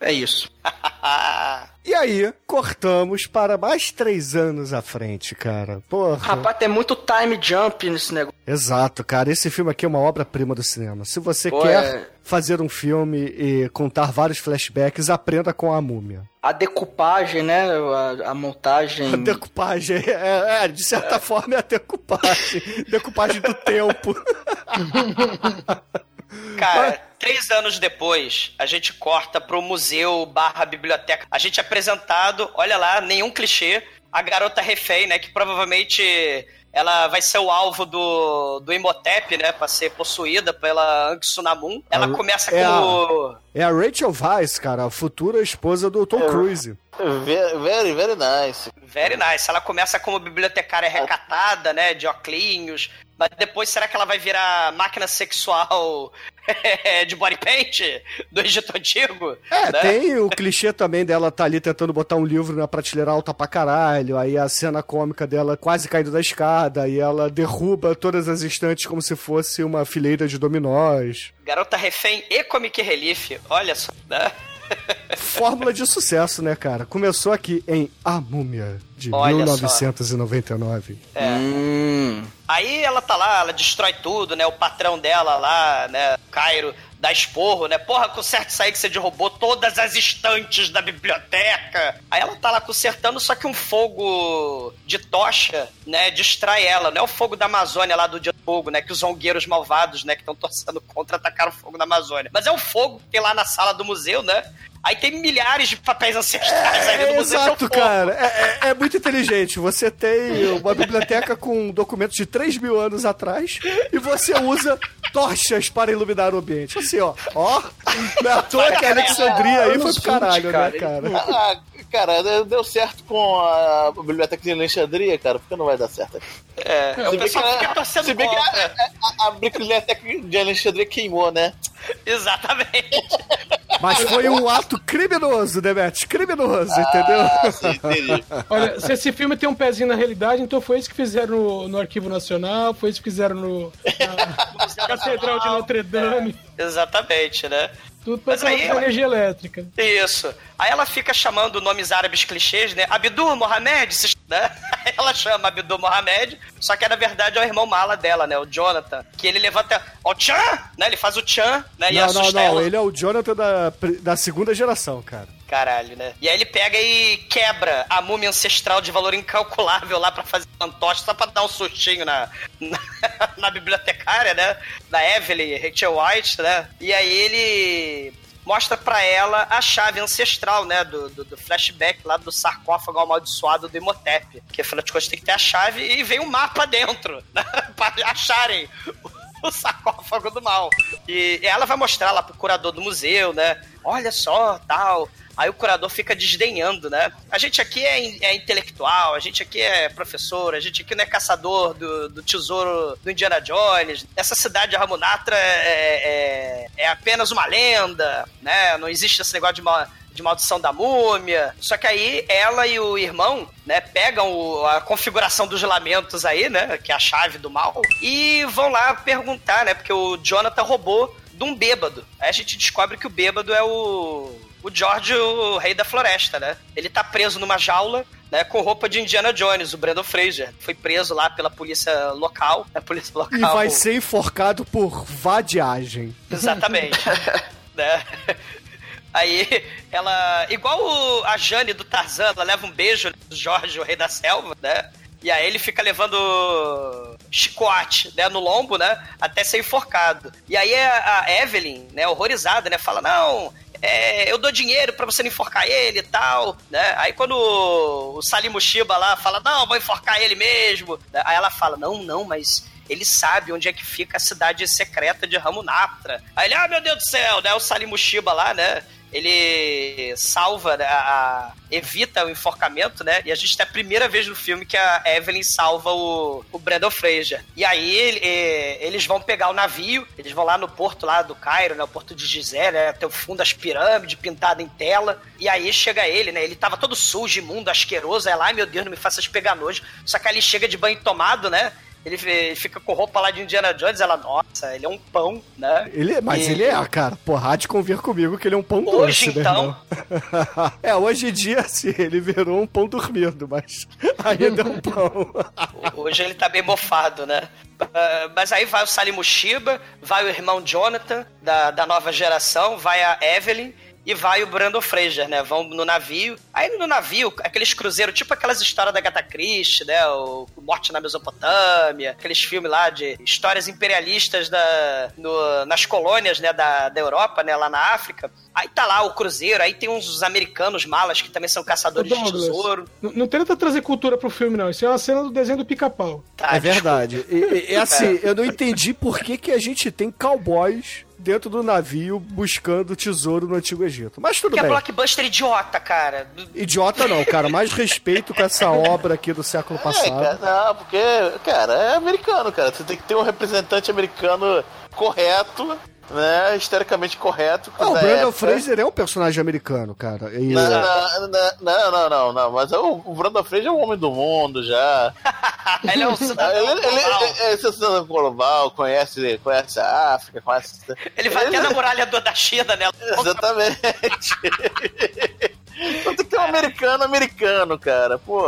É isso. E aí, cortamos para mais três anos à frente, cara. Porra. Rapaz, tem muito time jump nesse negócio. Exato, cara. Esse filme aqui é uma obra-prima do cinema. Se você Pô, quer é- fazer um filme e contar vários flashbacks, aprenda com a múmia. A decupagem, né? A, a montagem. A decupagem, é, é, de certa forma é a decupagem. decupagem do tempo. Cara, três anos depois, a gente corta pro museu barra biblioteca. A gente é apresentado, olha lá, nenhum clichê. A garota refém, né? Que provavelmente ela vai ser o alvo do, do Imhotep, né? Pra ser possuída pela Aang Sunamun. Ela A- começa é com a- o... É a Rachel Weisz, cara, a futura esposa do Tom Cruise. Very, very, very nice. Very nice. Ela começa como bibliotecária recatada, né? De oclinhos. Mas depois, será que ela vai virar máquina sexual de body paint do Egito Antigo? É, né? tem o clichê também dela tá ali tentando botar um livro na prateleira alta pra caralho, aí a cena cômica dela quase caindo da escada, e ela derruba todas as estantes como se fosse uma fileira de dominós. Garota refém e comic relief. Olha só, né? Fórmula de sucesso, né, cara? Começou aqui em A Múmia, de Olha só. 1999. É. Hum. Aí ela tá lá, ela destrói tudo, né? O patrão dela lá, né? Cairo, dá esporro, né? Porra, conserta isso aí que você derrubou todas as estantes da biblioteca. Aí ela tá lá consertando, só que um fogo de tocha, né? Distrai ela. Não é o fogo da Amazônia lá do Dia do Fogo, né? Que os zongueiros malvados, né? Que estão torcendo contra atacaram o fogo da Amazônia. Mas é o fogo que tem lá na sala do museu, né? Aí tem milhares de papéis ancestrais aí É, no museu. é exato, fogo. cara. É, é- é muito inteligente. Você tem uma biblioteca com documentos de 3 mil anos atrás e você usa tochas para iluminar o ambiente. Assim, ó. Ó. Não é à toa que a Alexandria aí foi pro caralho, né, cara? Ah, cara, deu- certo com a biblioteca de Alexandria, cara, porque não vai dar certo aqui. É, Se pessoal que, fica torcendo se bem que contra. a, a- a biblioteca de Alexandria queimou, né? Exatamente. Mas foi um ato criminoso, Demet. Criminoso, entendeu? Ah, sim, entendi. Olha, se esse filme tem um pezinho na realidade, então foi isso que fizeram no, no Arquivo Nacional, foi isso que fizeram no, na Catedral de Notre Dame, Exatamente, né? Tudo pra Mas aí- ter energia elétrica. Isso. Aí ela fica chamando nomes árabes clichês, né? Abdul Mohamed, se- né? Ela chama Abdul Mohamed, só que na verdade é o irmão mala dela, né? O Jonathan. Que ele levanta. Ó, o Chan! Né? Ele faz o Chan, né? E Não, não, assusta não. ela. Ele é o Jonathan da, da segunda geração, cara. Caralho, né? E aí ele pega e quebra a múmia ancestral de valor incalculável lá pra fazer fantoche, só pra dar um sustinho na, na, na bibliotecária, né? Da Evelyn Rachel White, né? E aí ele mostra pra ela a chave ancestral, né? Do, do, do flashback lá do sarcófago amaldiçoado do Imhotep. Que afinal de contas tem que ter a chave e vem um mapa dentro, né? pra acharem o sarcófago do mal. E ela vai mostrar lá pro curador do museu, né? Olha só, tal. Aí o curador fica desdenhando, né? A gente aqui é, é intelectual, a gente aqui é professor, a gente aqui não é caçador do, do tesouro do Indiana Jones. Essa cidade de Ramunatra é, é, é apenas uma lenda, né? Não existe esse negócio de mal, de maldição da múmia. Só que aí ela e o irmão, né, pegam o- a configuração dos lamentos aí, né, que é a chave do mal, e vão lá perguntar, né, porque o Jonathan roubou de um bêbado. Aí a gente descobre que o bêbado é o o George, o rei da floresta, né? Ele tá preso numa jaula, né, com roupa de Indiana Jones, o Brandon Fraser. Foi preso lá pela polícia local, a polícia local. E vai ser enforcado por vadiagem. Exatamente. né? Aí ela. Igual o- a Jane do Tarzan, ela leva um beijo do Jorge, o rei da selva, né? E aí ele fica levando chicote, né, no lombo, né, até ser enforcado. E aí a, a Evelyn, né, horrorizada, né, fala, não, é, eu dou dinheiro pra você não enforcar ele e tal, né? Aí quando o, o Salim Mushiba lá fala, não, vou enforcar ele mesmo. né? Aí ela fala, não, não, mas ele sabe onde é que fica a cidade secreta de Ramunaptra. Aí ele, ah, meu Deus do céu, né? O Salim Mushiba lá, né? Ele salva, né, a, a- evita o enforcamento, né? E a gente tem a primeira vez no filme que a Evelyn salva o, o Brandon Fraser. E aí ele- eh, eles vão pegar o navio, eles vão lá no porto lá do Cairo, né? O porto de Gizé, né? Tem o fundo das pirâmides pintado em tela. E aí chega ele, né? Ele tava todo sujo, imundo, asqueroso. Aí lá, meu Deus, não me faças pegar nojo. Só que aí ele chega de banho tomado, né? Ele, ele fica com roupa lá de Indiana Jones, ela, nossa, ele é um pão, né? Ele, mas E- ele é, cara. Porra, de convir comigo que ele é um pão Hoje, doce, né, então? irmão? é, hoje em dia, sim, ele virou um pão dormido, mas ainda é um pão. Hoje ele tá bem mofado, né? Ah, mas aí vai o Salim Mushiba, vai o irmão Jonathan, da, da nova geração, vai a Evelyn e vai o Brandon Fraser, né? Vão no navio. Aí no navio, aqueles cruzeiros, tipo aquelas histórias da Agatha Christie, né? O Morte na Mesopotâmia, aqueles filmes lá de histórias imperialistas da, no- nas colônias, né? Da, da Europa, né? Lá na África. Aí tá lá o cruzeiro, aí tem uns americanos malas que também são caçadores Ô, de Douglas, tesouro. Não, não tenta trazer cultura pro filme, não. Isso é uma cena do desenho do pica-pau. Tá, é verdade. E, e- e assim, eu não entendi por que, que a gente tem cowboys dentro do navio buscando tesouro no Antigo Egito. Mas tudo Que é bem. blockbuster idiota, cara. Idiota não, cara. Mais respeito com essa obra aqui do século É, cara, passado. não, porque, cara, é americano, cara. Você tem que ter um representante americano correto, né? Historicamente correto. Não, o da Brandon época. Fraser é um personagem americano, cara. E- Não, não, não, não, não, não, não, mas o, o Brandon Fraser é um homem do mundo já. Ele é um ele, cidadão ele, global. ele, é cidadão global, conhece, conhece a África, conhece. Ele vai até na muralha do- da China, né? Exatamente. então tem que ter um americano americano, cara, pô.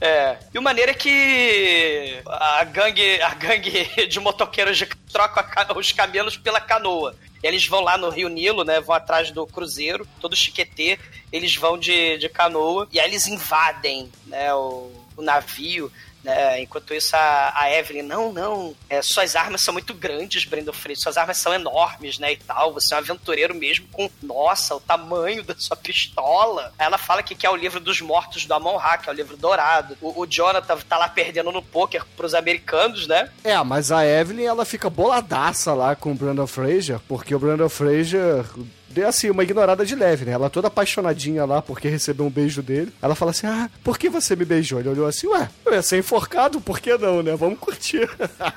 É. E o maneiro é que a gangue, a gangue de motoqueiros troca os camelos pela canoa. Eles vão lá no Rio Nilo, né? Vão atrás do cruzeiro, todo chiquetê. Eles vão de, de canoa e aí eles invadem, né? O, o navio. Né? Enquanto isso, a, a Evelyn, não, não, é, suas armas são muito grandes, Brandon Fraser, suas armas são enormes, né, e tal, você é um aventureiro mesmo com, nossa, o tamanho da sua pistola. Ela fala que quer o livro dos mortos do Amon-Ra, que é o livro dourado. O, o Jonathan tá lá perdendo no poker pros americanos, né? É, mas a Evelyn, ela fica boladaça lá com o Brandon Fraser, porque o Brandon Fraser deu assim, uma ignorada de leve, né? Ela toda apaixonadinha lá porque recebeu um beijo dele. Ela fala assim: Ah, por que você me beijou? Ele olhou assim, ué, eu ia ser enforcado, por que não, né? Vamos curtir.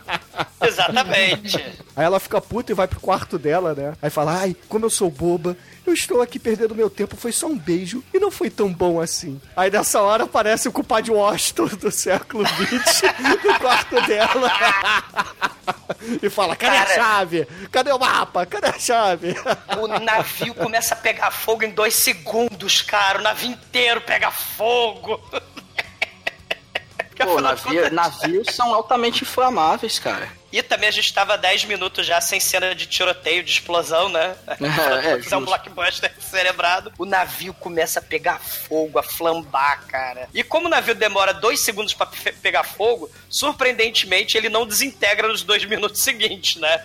Exatamente. Aí ela fica puta e vai pro quarto dela, né? Aí fala: Ai, como eu sou boba, eu estou aqui perdendo meu tempo, foi só um beijo e não foi tão bom assim. Aí nessa hora aparece o culpado Washington do século XX no quarto dela. e fala: Cadê a Cara. chave? Cadê o mapa? Cadê a chave? O navio começa a pegar fogo em dois segundos, cara. O navio inteiro pega fogo. Pô, navio, navios são altamente inflamáveis, cara. E também a gente tava 10 minutos já sem cena de tiroteio, de explosão, né? É, é, um blockbuster celebrado. O navio começa a pegar fogo, a flambar, cara. E como o navio demora dois segundos pe- pegar fogo, surpreendentemente ele não desintegra nos dois minutos seguintes, né?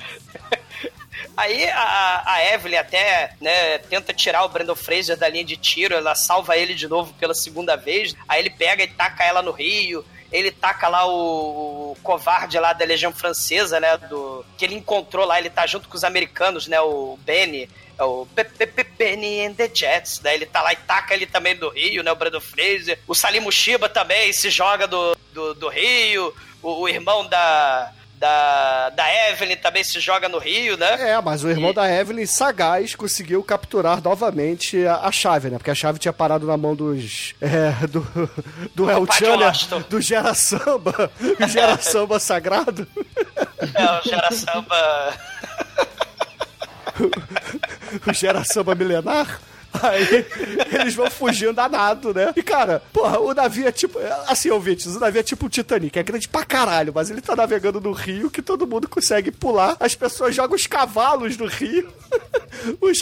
Aí a, a Evelyn até né, tenta tirar o Brandon Fraser da linha de tiro, ela salva ele de novo pela segunda vez. Aí ele pega e taca ela no rio. Ele taca lá o, o covarde lá da Legião Francesa, né? Do, que ele encontrou lá, ele tá junto com os americanos, né? O Benny. É o Be- Be- Be- Benny and the Jets, né? Ele tá lá e taca ele também do Rio, né? O Brandon Fraser. O Salim Mushiba também se joga do, do, do Rio. O, o irmão da, da, da Evelyn também se joga no Rio, né? É, mas o irmão da Evelyn, sagaz, conseguiu capturar novamente a, a chave, né? Porque a chave tinha parado na mão dos. É, do. Do El Compadre Chan, Washington. do Gera Samba. Gera Samba Sagrado. É, o Gera Samba. o Gera Samba Milenar. Aí eles vão fugindo a nado, né? E cara, porra, o navio é tipo. Assim, ouvintes, o navio é tipo o Titanic, é grande pra caralho, mas ele tá navegando no rio que todo mundo consegue pular. As pessoas jogam os cavalos no rio. Os,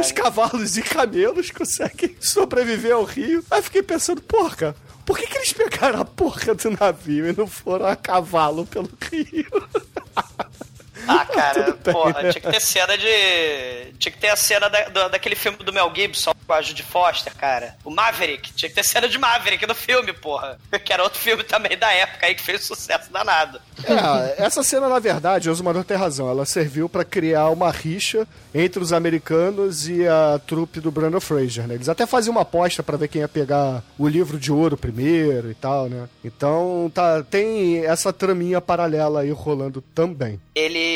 os cavalos e camelos conseguem sobreviver ao rio. Aí fiquei pensando, porra, por que, que eles pegaram a porra do navio e não foram a cavalo pelo rio? Ah, cara, bem, porra, né? tinha que ter cena de. Tinha que ter a cena da- do- daquele filme do Mel Gibson com a Judy Foster, cara. O Maverick. Tinha que ter cena de Maverick no filme, porra. Que era outro filme também da época aí que fez sucesso danado. É, essa cena, na verdade, Osmar tem razão. Ela serviu pra criar uma rixa entre os americanos e a trupe do Brandon Fraser, né? Eles até faziam uma aposta pra ver quem ia pegar o livro de ouro primeiro e tal, né? Então, tá, tem essa traminha paralela aí rolando também.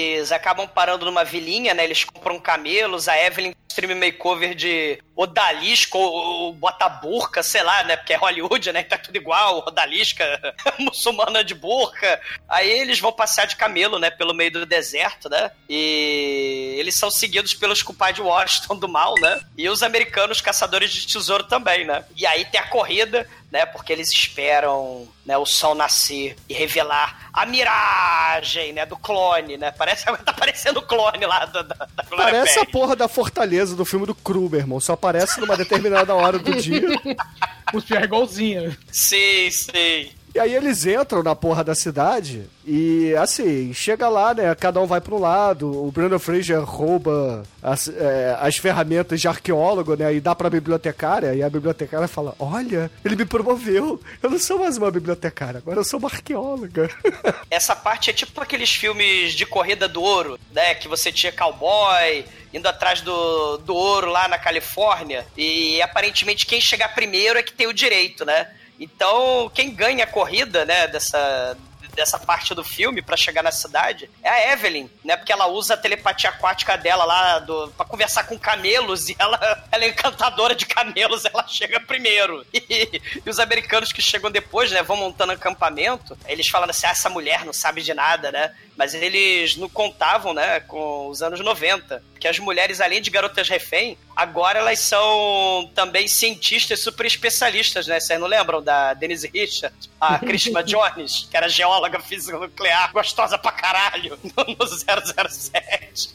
Eles acabam parando numa vilinha, né? Eles compram camelos, a Evelyn stream makeover de odalisca ou, ou bota burca, sei lá, né? Porque é Hollywood, né? Tá tudo igual, odalisca, muçulmana de burca. Aí eles vão passear de camelo, né? Pelo meio do deserto, né? E eles são seguidos pelos culpados de Washington do mal, né? E os americanos caçadores de tesouro também, né? E aí tem a corrida, né? Porque eles esperam né, o sol nascer e revelar a miragem, né? Do clone, né? Parece, tá parecendo o clone lá da, da, da Parece a porra da fortaleza do filme do Kruber, irmão. Só aparece numa determinada hora do dia. Os pior é igualzinho. Sim, sim. E aí eles entram na porra da cidade e, assim, chega lá, né? Cada um vai um lado. O Brandon Fraser rouba as, é, as ferramentas de arqueólogo, né? E dá pra bibliotecária. E a bibliotecária fala: Olha, ele me promoveu. Eu não sou mais uma bibliotecária, agora eu sou uma arqueóloga. Essa parte é tipo aqueles filmes de corrida do ouro, né? Que você tinha cowboy indo atrás do, do ouro lá na Califórnia. E aparentemente quem chegar primeiro é que tem o direito, né? Então, quem ganha a corrida, né, dessa, dessa parte do filme pra chegar na cidade é a Evelyn, né? Porque ela usa a telepatia aquática dela lá do, pra conversar com camelos e ela, ela é encantadora de camelos, ela chega primeiro. E, e os americanos que chegam depois, né, vão montando acampamento, eles falam assim: ah, essa mulher não sabe de nada, né? Mas eles não contavam, né, com os anos 90. Que as mulheres, além de garotas refém, agora elas são também cientistas super especialistas, né? Vocês não lembram da Denise Richards? A Krishna Jones, que era geóloga física nuclear, gostosa pra caralho, no, no 007.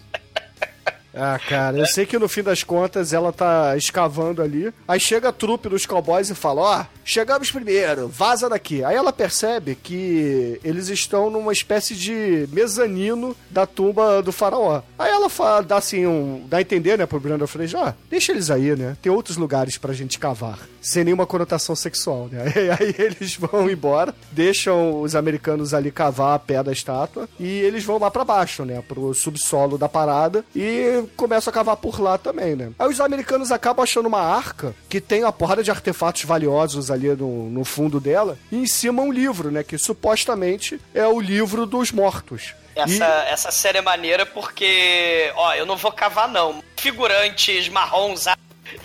Ah, cara, eu sei que no fim das contas ela tá escavando ali. Aí chega a trupe dos cowboys e fala: Ó, chegamos primeiro, vaza daqui. Aí ela percebe que eles estão numa espécie de mezanino da tumba do faraó. Aí ela fala, dá assim, um, dá a entender, né, pro Brandon Fraser: Ó, deixa eles aí, né? Tem outros lugares pra gente cavar. Sem nenhuma conotação sexual, né? E aí eles vão embora, deixam os americanos ali cavar a pé da estátua e eles vão lá pra baixo, né? Pro subsolo da parada e começam a cavar por lá também, né? Aí os americanos acabam achando uma arca que tem uma porrada de artefatos valiosos ali no, no fundo dela e em cima um livro, né? Que supostamente é o livro dos mortos. Essa, essa série é maneira porque, ó, eu não vou cavar não. Figurantes marrons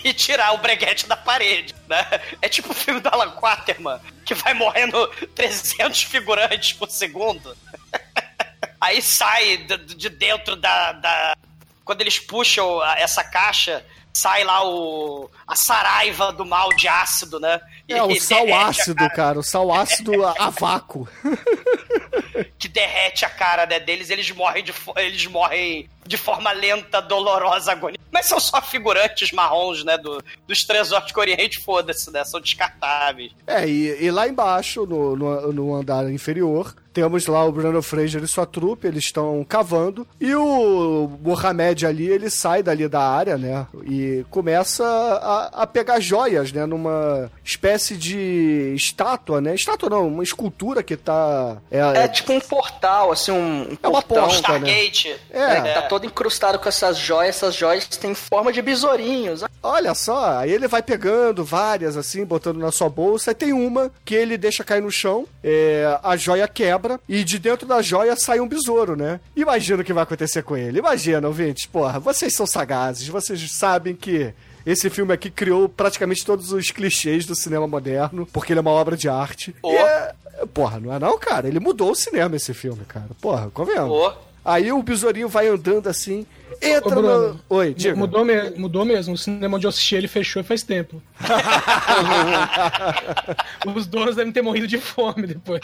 e tirar o breguete da parede, né? É tipo o filme do Alan Quaterman, que vai morrendo 300 figurantes por segundo. Aí sai de, de dentro da, da... Quando eles puxam essa caixa, sai lá o... a saraiva do mal de ácido, né? É o sal ácido, cara- cara. O sal ácido a, a vácuo. que derrete a cara né, deles, eles morrem, de, eles morrem de forma lenta, dolorosa, agonia. Mas são só figurantes marrons, né? Do, dos três Oriente, foda-se, né? São descartáveis. É, e, e lá embaixo, no, no, no andar inferior, temos lá o Bruno Fraser e sua trupe, eles estão cavando. E o Mohamed ali, ele sai dali da área, né? E começa a, a pegar joias, né? Numa espécie de estátua, né? Estátua não, uma escultura que tá. É, É tipo um portal, assim, um, um É uma portão. porta, Stargate. É. né, Tá todo incrustado com essas joias. Essas joias têm forma de besourinhos. Olha só, aí ele vai pegando várias, assim, botando na sua bolsa. E tem uma que ele deixa cair no chão, é, a joia quebra, e de dentro da joia sai um besouro, né? Imagina o que vai acontecer com ele. Imagina, ouvintes, porra, vocês são sagazes, vocês sabem que. Esse filme aqui criou praticamente todos os clichês do cinema moderno, porque ele é uma obra de arte. Oh. E é... Porra, não é não, cara? Ele mudou o cinema, esse filme, cara. Porra, convenhamos. Pô, Aí o besourinho vai andando assim, entra Ô, Bruno, no... Oi, diga. Mudou, me- mudou mesmo. O cinema onde eu assisti ele fechou faz tempo. Os donos devem ter morrido de fome depois.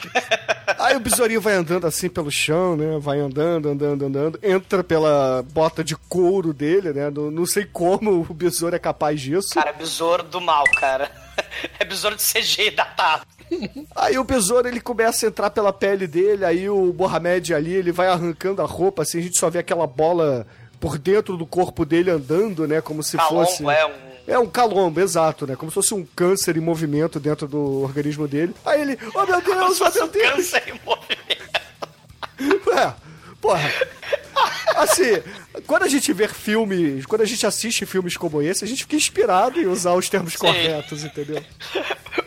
Aí o besourinho vai andando assim pelo chão, né? Vai andando, andando, andando. Entra pela bota de couro dele, né? Não, não sei como o besouro é capaz disso. cara, besouro do mal, cara. É besouro de CG datado. Aí o besouro ele começa a entrar pela pele dele. Aí o Mohamed ali ele vai arrancando a roupa, assim. A gente só vê aquela bola por dentro do corpo dele andando, né? Como se fosse. Calombo é um. É um calombo, exato, né? Como se fosse um câncer em movimento dentro do organismo dele. Aí ele, oh meu Deus, oh meu Deus! Câncer em movimento. É, porra. Assim, quando a gente vê filmes, quando a gente assiste filmes como esse, a gente fica inspirado em usar os termos corretos, entendeu?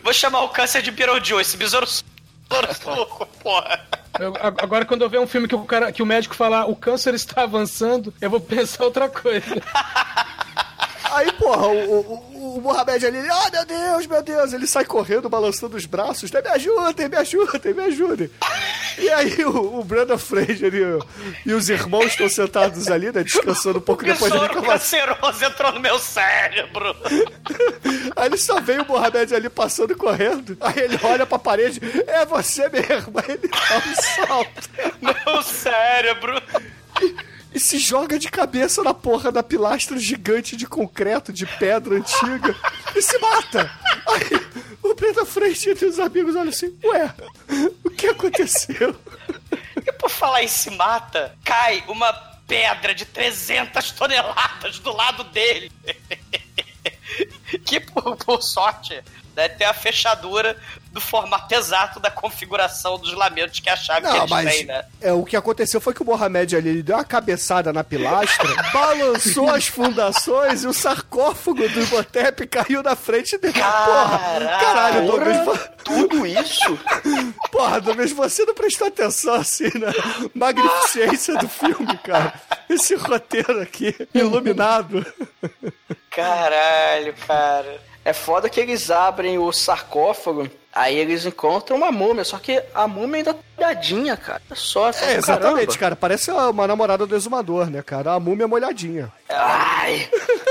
Vou chamar o câncer de Beetlejuice, besouro besouro suco, porra. Eu- agora, quando eu ver um filme que o, cara, que o médico falar o câncer está avançando, eu vou pensar outra coisa. Aí, porra, o, o, o Mohamed ali, ah, meu Deus, meu Deus, ele sai correndo, balançando os braços, né? Me ajudem, me ajudem, me ajudem. E aí o, o Brandon Fraser e, e os irmãos estão sentados ali, né, descansando um pouco O depois da reclamação. entrou no meu cérebro. Aí ele só vê o Mohamed ali passando correndo. Aí ele olha pra parede, é você mesmo. Aí ele dá um salto Meu cérebro. e se joga de cabeça na porra da pilastra gigante de concreto, de pedra antiga, e se mata. Aí o Brenda Frente e os amigos olham assim, ué, o que aconteceu? E por falar em se mata, cai uma pedra de 300 toneladas do lado dele. que, por, por sorte, né, tem a fechadura do formato exato da configuração dos lamentos que a chave que Não, eles mas têm, né? é, o que aconteceu foi que o Mohamed ali ele deu uma cabeçada na pilastra, balançou as fundações e o sarcófago do Imhotep caiu na frente dele. Porra, caralho, Douglas. Tudo isso? Porra, Douglas, você não prestou atenção assim na magnificência do filme, cara. Esse roteiro aqui, iluminado. Caralho, cara. É foda que eles abrem o sarcófago, aí eles encontram uma múmia, só que a múmia ainda tá molhadinha, cara. É só essa É, exatamente, caramba. cara. Parece uma namorada do exumador, né, cara? A múmia molhadinha. Ai,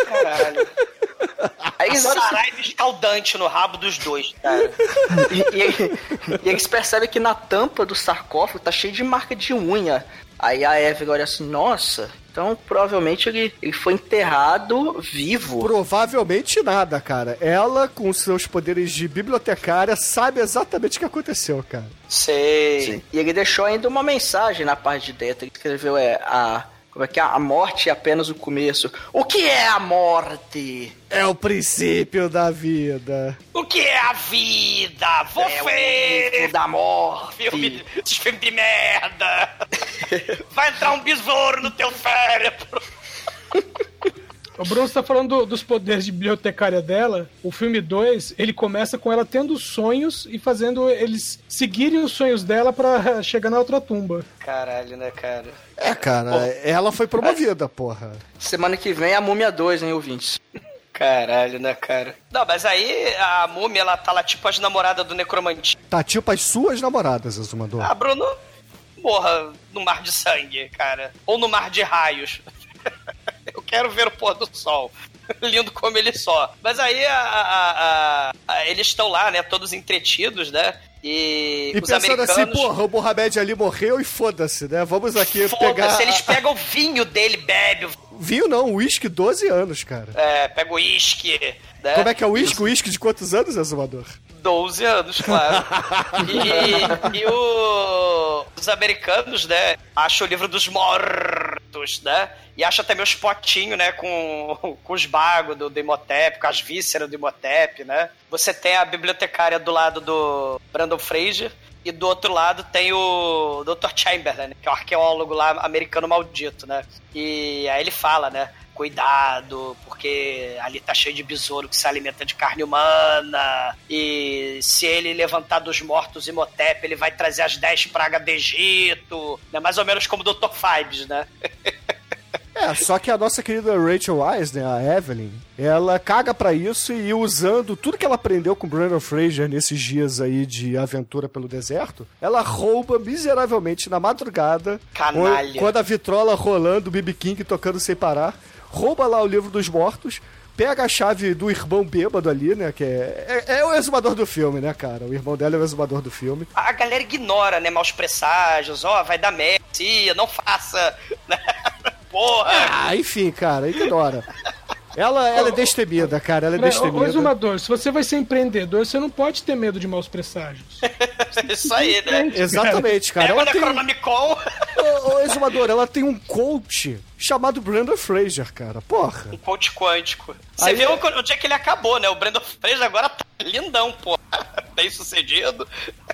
Caralho. aí eles olham assim, Saraiva escaldante no rabo dos dois, cara. e, e- e eles percebem que na tampa do sarcófago tá cheio de marca de unha. Aí a Evelyn olha assim, nossa, então provavelmente ele, ele foi enterrado vivo. Provavelmente nada, cara. Ela, com seus poderes de bibliotecária, sabe exatamente o que aconteceu, cara. Sei. E ele deixou ainda uma mensagem na parte de dentro. Ele escreveu é a como é que é? A morte é apenas o começo. O que é a morte? É o princípio da vida. O que é a vida? Vou É da morte. filme, filmes de merda. Vai entrar um besouro no teu cérebro. O Bruno está falando do- dos poderes de bibliotecária dela. O filme 2, ele começa com ela tendo sonhos e fazendo eles seguirem os sonhos dela pra chegar na outra tumba. Caralho, né, cara? É, cara, ela foi promovida, porra. Semana que vem é a Múmia 2, hein, ouvintes? Caralho, né, cara? Não, mas aí a múmia, ela tá lá tipo as namoradas do necromante. Tá tipo as suas namoradas, Exumador. Ah, Bruno, morra no mar de sangue, cara. Ou no mar de raios. Quero ver o pôr do sol. Lindo como ele só. Mas aí a- a- a- eles estão lá, né? Todos entretidos, né? E, E os pensando americanos. assim, porra, o Mohamed ali morreu e foda-se, né? Vamos aqui Foda-se, pegar. eles pegam o vinho dele, bebe. Vinho não, uísque 12 anos, cara. É, pega o uísque. Né? Como é que é o uísque? O uísque de quantos anos, Exumador? 12 anos, claro. E, e o- os americanos, né, acham o livro dos mortos, né? E acham também os potinhos, né, com, com os bagos do, do Imhotep, com as vísceras do Imhotep, né? Você tem a bibliotecária do lado do Brandon Fraser e do outro lado tem o Dr. Chamberlain, que é o arqueólogo lá americano maldito, né? E aí ele fala, né? Cuidado, porque ali tá cheio de besouro que se alimenta de carne humana. E se ele levantar dos mortos Imhotep, ele vai trazer as 10 pragas do Egito. Né? Mais ou menos como o Dr. Fibes, né? É, só que a nossa querida Rachel Wise, né, a Evelyn, ela caga pra isso e usando tudo que ela aprendeu com Brandon Fraser nesses dias aí de aventura pelo deserto, ela rouba miseravelmente na madrugada, Canalha. quando a vitrola rolando, o BB King tocando sem parar, rouba lá o livro dos mortos, pega a chave do irmão bêbado ali, né, que é, é, é o exumador do filme, né, cara, o irmão dela é o exumador do filme. A galera ignora, né? Maus presságios, ó, vai dar merda, não faça, né? Porra! Ah, enfim, cara, ignora. Ela, ela é destemida, cara, ela é destemida. exumador, se você vai ser empreendedor, você não pode ter medo de maus presságios. Isso aí, né? Exatamente, cara. O Ela tem, Necronomicon, Ô, exumador, ela tem um coach chamado Brandon Fraser, cara. Porra. um coach quântico. Você Aí viu é- onde é que ele acabou, né? O Brandon Fraser agora tá lindão, pô. Bem sucedido.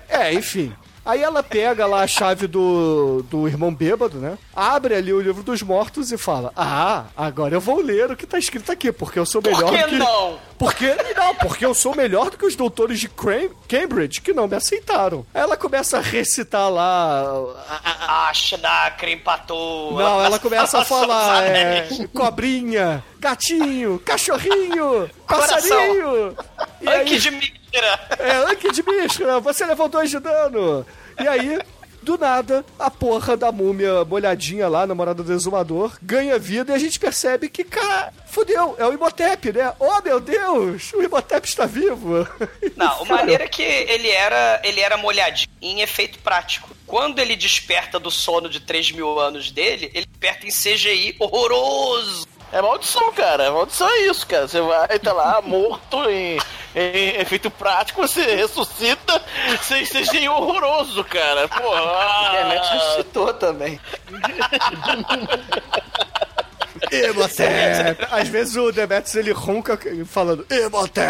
É, enfim. Aí ela pega lá a chave do, do irmão bêbado, né? Abre ali o livro dos mortos e fala: Ah, agora eu vou ler o que tá escrito aqui, porque eu sou melhor Por que do que. não? Porque, não, porque eu sou melhor do que os doutores de Cambridge que não me aceitaram. Aí ela começa a recitar lá. a- a- Ashna, Crimpatou. não, ela começa a falar: é, cobrinha, gatinho, cachorrinho, Coração. passarinho. E aí, de é, Anki de Mishra, você levou dois de dano. E aí, do nada, a porra da múmia molhadinha lá, namorada do exumador, ganha vida e a gente percebe que, cara, fudeu, é o Imhotep, né? Oh, meu Deus, o Imhotep está vivo. Não, o maneiro é que ele era, ele era molhadinho em efeito prático. Quando ele desperta do sono de 3 mil anos dele, ele desperta em CGI horroroso. É maldição, cara. É maldição é isso, cara. Você vai, tá lá, morto em, em efeito prático, você ressuscita sem ser horroroso, cara. Porra. Demet ressuscitou também. Imhotep! Às vezes o Demetrius ele ronca falando Imhotep!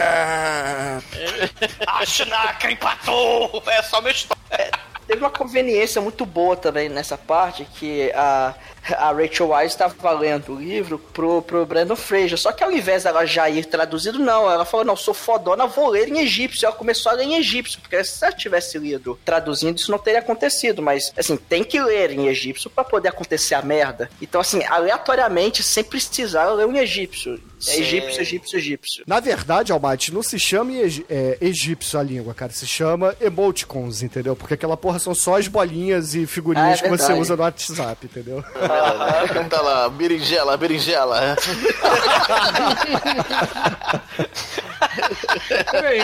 Ashna, Crimpatou. É só meu história. Teve uma conveniência muito boa também nessa parte que a, a Rachel Wise estava lendo o livro pro, pro Brandon Fraser. Só que ao invés dela já ir traduzido, não. Ela falou: não, sou fodona, vou ler em egípcio. Ela começou a ler em egípcio, porque se ela tivesse lido traduzindo, isso não teria acontecido. Mas, assim, tem que ler em egípcio para poder acontecer a merda. Então, assim, aleatoriamente, sem precisar, ler em egípcio. É egípcio, egípcio, egípcio. Na verdade, Almighty, não se chama é, egípcio a língua, cara. Se chama emoticons, entendeu? Porque aquela porra são só as bolinhas e figurinhas Ah, é que você usa no WhatsApp, entendeu? tá lá, berinjela, berinjela. Peraí,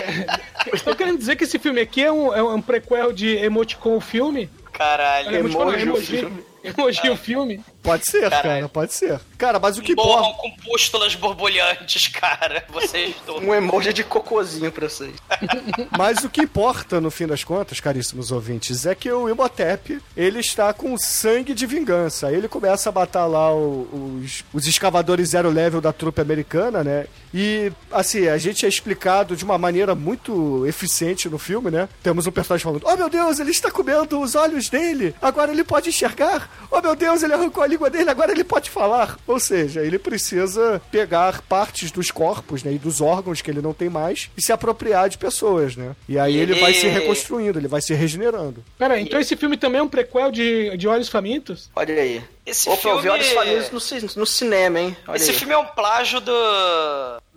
vocês estão querendo dizer que esse filme aqui é um, é um prequel de Emoticon filme? Caralho. Emoji o emoji, filme. emoji o filme? Pode ser, Caralho. cara, pode ser. Cara, mas o que Morram importa. com pústulas borbulhantes, cara. Vocês dois. Um emoji de cocôzinho pra vocês. Mas o que importa, no fim das contas, caríssimos ouvintes, é que o Imhotep, ele está com sangue de vingança. Ele começa a matar lá o- os, os escavadores zero level da trupe americana, né? E, assim, a gente é explicado de uma maneira muito eficiente no filme, né? Temos um personagem falando, oh meu Deus, ele está comendo os olhos dele, agora ele pode enxergar. Oh meu Deus, ele arrancou a língua dele, agora ele pode falar. Ou seja, ele precisa pegar partes dos corpos, né, e dos órgãos que ele não tem mais e se apropriar de pessoas, né? E aí ele, vai se reconstruindo, ele vai se regenerando. Peraí, então esse filme também é um prequel de, de Olhos Famintos? Olha aí. Esse Opa, eu vi filme- Olhos Famintos no, no cinema, hein? Olha Esse aí. filme é um plágio do,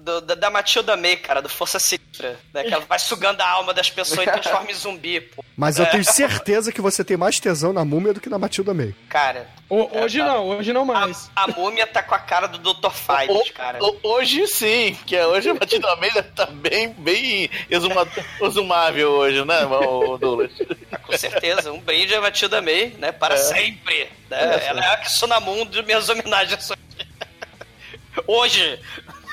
do- da, da Matilda May, cara, do Força Sinistra. Né? Que ela vai sugando a alma das pessoas e transforma em zumbi, pô. Mas eu É. tenho certeza que você tem mais tesão na múmia do que na Matilda May. Cara, Ho- hoje não, hoje não a, mais. a múmia tá com a cara do Dr. Fight, cara. O- hoje sim, que é hoje a batida Almeida tá bem, bem exuma- exumável hoje, né, o Douglas? Com certeza, um brinde a Matilda May, né? Para sempre. Né? Ela é a Kisunamun de minhas homenagens hoje.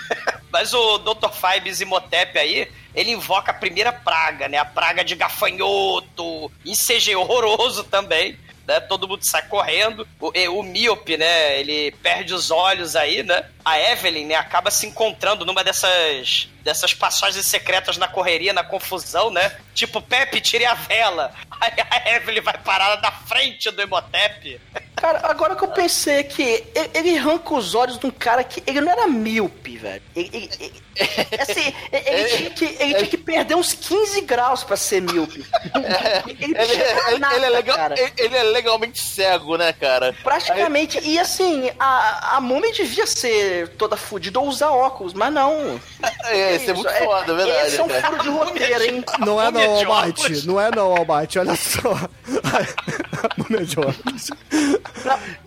Mas o Dr. Fibes Imhotep aí, ele invoca a primeira praga, né? A praga de gafanhoto, em CG horroroso também. Né? Todo mundo sai correndo. O, o míope, né? Ele perde os olhos aí, né? A Evelyn, né? Acaba se encontrando numa dessas dessas passagens secretas na correria, na confusão, né? Tipo, Pepe, tire a vela. Aí a Evelyn vai parar na frente do Imhotep. Cara, agora que eu pensei que ele, ele arranca os olhos de um cara que. Ele não era míope, velho. Ele, ele- ele- assim, ele, tinha que, ele tinha que perder uns 15 graus pra ser míope. Ele, não Ele, ele- nada, ele é legal, ele, é legalmente cego, né, cara? Praticamente. E assim, a, a múmia devia ser toda fodida ou usar óculos, mas não. É, isso é muito foda, é verdade. Esse é um furo de roteiro, hein? Não é não, de Almighty. óculos. Não é não, Almighty. Olha só. Múmia de óculos.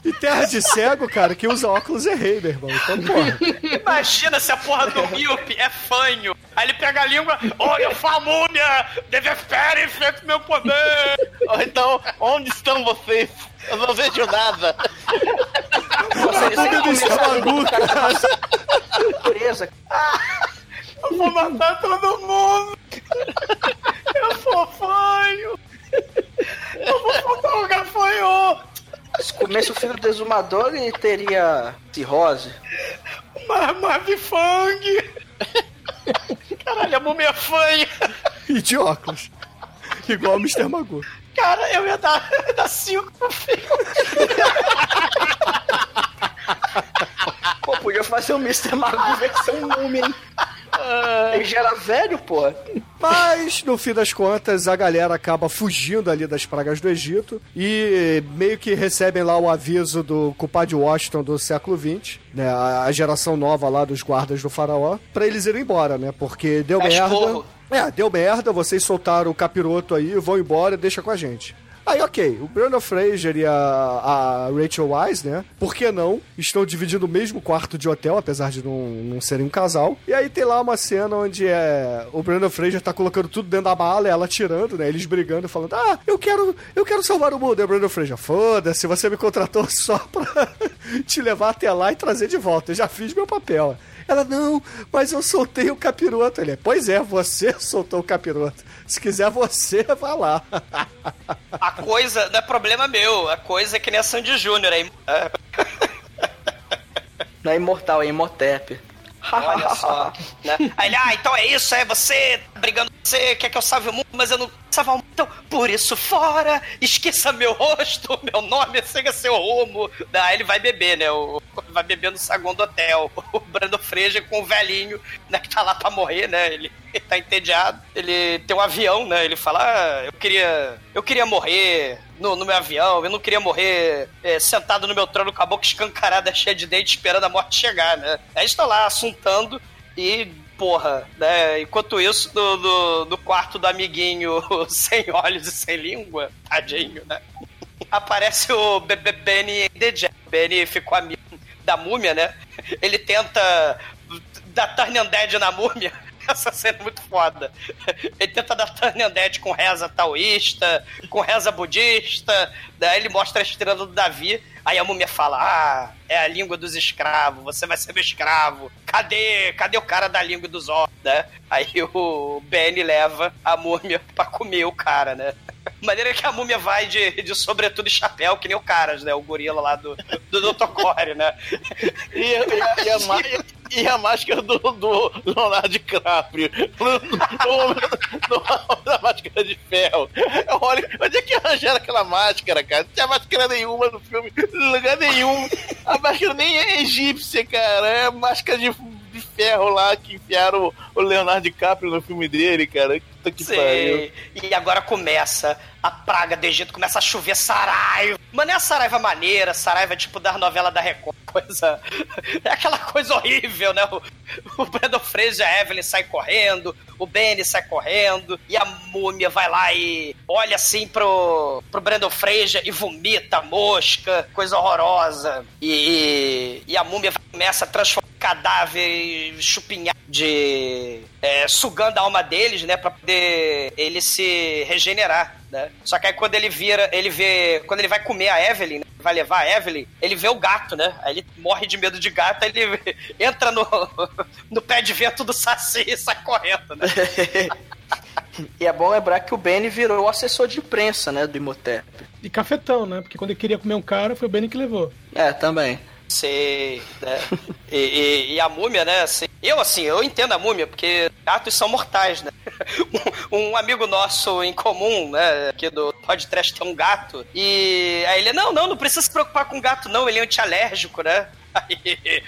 E terra de cego, cara, que usa óculos é rei, meu irmão. Então, porra. Imagina se a porra do míope é fanho. Aí ele pega a língua, olha, famúnia, desespere frente ao meu poder. Ou então, onde estão vocês? Eu não vejo nada. Você, você múmia do Estamagu, cara. natureza. Eu vou matar todo mundo. Eu sou fanho. Eu vou soltar o gafanhoto. Se comesse o filho do exumador, ele teria cirrose. Marmavifang. Caralho, a múmia fanha. E de óculos. Igual o Mr. Magoo. Cara, eu ia dar, eu ia dar cinco pro filme. Pô, podia fazer o Mr. Mago versão múmia, hein? Ele já era velho, pô. Mas, no fim das contas, a galera acaba fugindo ali das pragas do Egito e meio que recebem lá o aviso do culpado Washington do século XX, né? A geração nova lá dos guardas do faraó, pra eles irem embora, né? Porque deu É merda. esporro. É, deu merda, vocês soltaram o capiroto aí, vão embora, deixa com a gente. Aí, ok, o Brandon Fraser e a, a Rachel Wise, né? Por que não? Estão dividindo o mesmo quarto de hotel, apesar de não, não serem um casal. E aí tem lá uma cena onde é, o Brandon Fraser tá colocando tudo dentro da mala, ela tirando, né? Eles brigando, falando: Ah, eu quero, eu quero salvar o mundo. E o Brandon Fraser, foda-se, você me contratou só pra te levar até lá e trazer de volta. Eu já fiz meu papel. Ela, não, mas eu soltei o capiroto. Ele, pois é, você soltou o capiroto. Se quiser você, vá lá. A coisa não é problema meu. A coisa é que nem a Sandy Júnior aí. É, Não é imortal, é imotep. Olha só. Né? Aí ele, ah, então é isso, é você tá brigando, você quer que eu salve o mundo, mas eu não salvar o. Então, por isso, fora, esqueça meu rosto, meu nome, siga seu rumo. Daí ele vai beber, né? O, vai beber no saguão do hotel. O Brando Freja com o velhinho, né, que tá lá pra morrer, né? Ele, ele tá entediado. Ele tem um avião, né? Ele fala, ah, eu queria. Eu queria morrer no, no meu avião, eu não queria morrer é, sentado no meu trono com a boca escancarada, cheia de dente, esperando a morte chegar, né? Aí estão lá assuntando e, porra, né? Enquanto isso, no, no, no quarto do amiguinho sem olhos e sem língua, tadinho, né? Aparece o Be- Be- Benny the Jet. Benny ficou amigo da múmia, né? Ele tenta dar Turn Undead na múmia. Essa cena é muito foda. Ele tenta dar Turn Undead com reza taoísta, com reza budista. Daí ele mostra a estrela do Davi. Aí a múmia fala: Ah, é a língua dos escravos, você vai ser meu escravo. Cadê? Cadê o cara da língua dos ossos, né? Aí o Benny leva a múmia pra comer o cara, né? Maneira que a múmia vai de, de sobretudo e chapéu, que nem o Caras, né? O gorila lá do, do Dr. Core, né? E, e a, e a e a máscara do, do Leonardo DiCaprio. No, no, no- na máscara de ferro. Olha, onde é que arranjaram aquela máscara, cara? Não tinha máscara nenhuma no filme, em lugar nenhum. A máscara nem é egípcia, cara. É máscara de, de ferro lá que enfiaram o Leonardo DiCaprio no filme dele, cara. Puta que pariu. E agora começa a praga do Egito, começa a chover saraiva. Mas não é a saraiva maneira, saraiva tipo das novelas da Record, coisa... É aquela coisa horrível, né? O, o Brandon Fraser e a Evelyn saem correndo, o Benny sai correndo, e a múmia vai lá e olha assim pro, pro Brandon Fraser e vomita a mosca, coisa horrorosa. E, e a múmia começa a transformar em cadáver chupinhar de é, sugando a alma deles, né, Pra poder ele se regenerar, né? Só que aí quando ele vira, ele vê, quando ele vai comer a Evelyn, né, vai levar a Evelyn, ele vê o gato, né? Aí ele morre de medo de gato, aí ele entra no, no pé de vento do Saci e sai correndo, né? E é bom lembrar que o Benny virou o assessor de imprensa, né, do Imhotep. E cafetão, né? Porque quando ele queria comer um cara, foi o Benny que levou. É, também. Sei, né? E, e- e a múmia, né? assim, eu, assim, eu entendo a múmia, porque gatos são mortais, né? Um, um amigo nosso em comum, né? Aqui do podcast tem um gato. E aí ele, não, não, não precisa se preocupar com gato, não, ele é antialérgico, né? Aí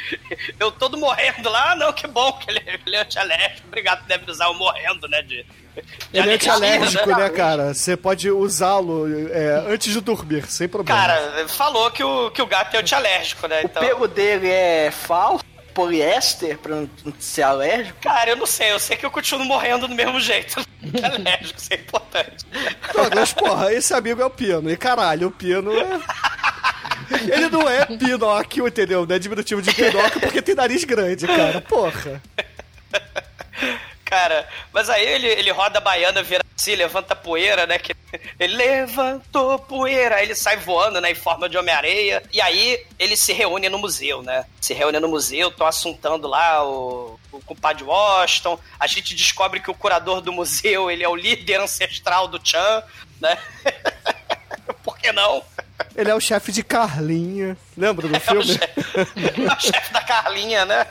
eu todo morrendo lá, ah, não, que bom que ele, ele é antialérgico. Obrigado, deve usar o morrendo, né? De, de Ele é antialérgico, né, cara? Você pode usá-lo é, antes de dormir, sem problema. Cara, falou que o, que o gato é antialérgico, né? O Então. pelo dele é falso, poliéster, pra não ser alérgico. Cara, eu não sei, eu sei que eu continuo morrendo do mesmo jeito. Alérgico, isso é importante. Douglas, porra, esse amigo é o Pino. E caralho, o Pino é. Ele não é Pinóquio, entendeu? Não é diminutivo de Pinóquio porque tem nariz grande, cara. Porra. Cara, mas aí ele, ele roda a baiana, vira assim, levanta poeira, né? Que ele levantou poeira, aí ele sai voando, né? Em forma de Homem-Areia. E aí ele se reúne no museu, né? Se reúne no museu, estão assuntando lá o, o compadre Washington. A gente descobre que o curador do museu, ele é o líder ancestral do Chan, né? Que não? Ele é o chefe de Carlinha. Lembra do É o, filme? chefe, é o chefe da Carlinha, né?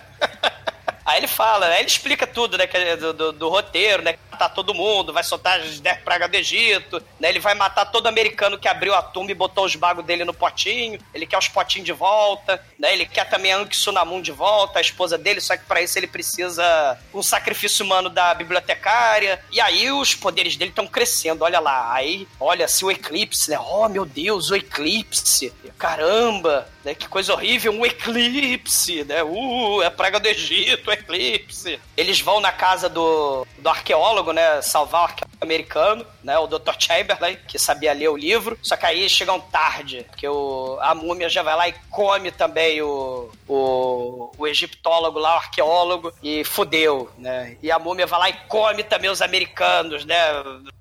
Aí ele fala, né? Ele explica tudo, né? é Do, do, do roteiro, né? matar todo mundo, vai soltar as 10 pragas do Egito, né? Ele vai matar todo americano que abriu a tumba e botou os bagos dele no potinho. Ele quer os potinhos de volta, né? Ele quer também a Ankh Sunamun de volta, a esposa dele, só que para isso ele precisa um sacrifício humano da bibliotecária. E aí os poderes dele estão crescendo, olha lá. Aí, olha, se o eclipse, né? Oh, meu Deus, o eclipse. Caramba, né? Que coisa horrível, um eclipse, né? Uh, é a praga do Egito, eclipse. Eles vão na casa do, do arqueólogo, né? Salvar o arqueólogo americano, né? O Dr. Chamberlain, que sabia ler o livro. Só que aí chegam tarde, porque o, a múmia já vai lá e come também o, o, o egiptólogo lá, o arqueólogo, e fudeu, né? E a múmia vai lá e come também os americanos, né?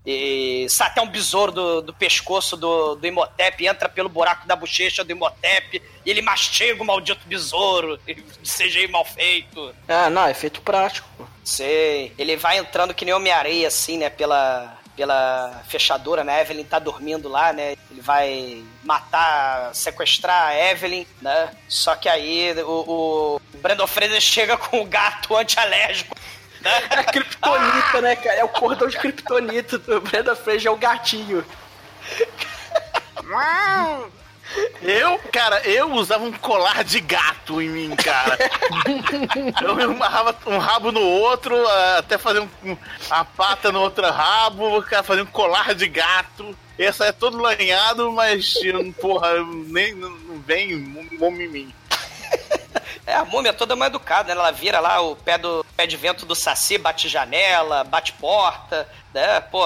E sai até um besouro do, do pescoço do, do Imhotep, entra pelo buraco da bochecha do Imhotep, e ele mastiga o maldito besouro, CGI mal feito. Ah, não, é efeito prático. pô. Sei. Ele vai entrando que nem Homem-Areia, assim, né? Pela, pela fechadura, né? A Evelyn tá dormindo lá, né? Ele vai matar, sequestrar a Evelyn, né? Só que aí o, o Brandon Fraser chega com o gato antialérgico. Né? É a Kryptonita, né, cara? É o cordão de Kryptonita do Brenda Fraser, é o gatinho. Eu, cara, eu usava um colar de gato em mim, cara. eu amarrava um rabo no outro, até fazer um, um- a pata no outro rabo, cara, fazer um colar de gato. Esse é todo lanhado, mas, porra, nem não vem mome em mim. É, a múmia toda mal educada, né? Ela vira lá o pé, do, pé de vento do saci, bate janela, bate porta, né? Pô,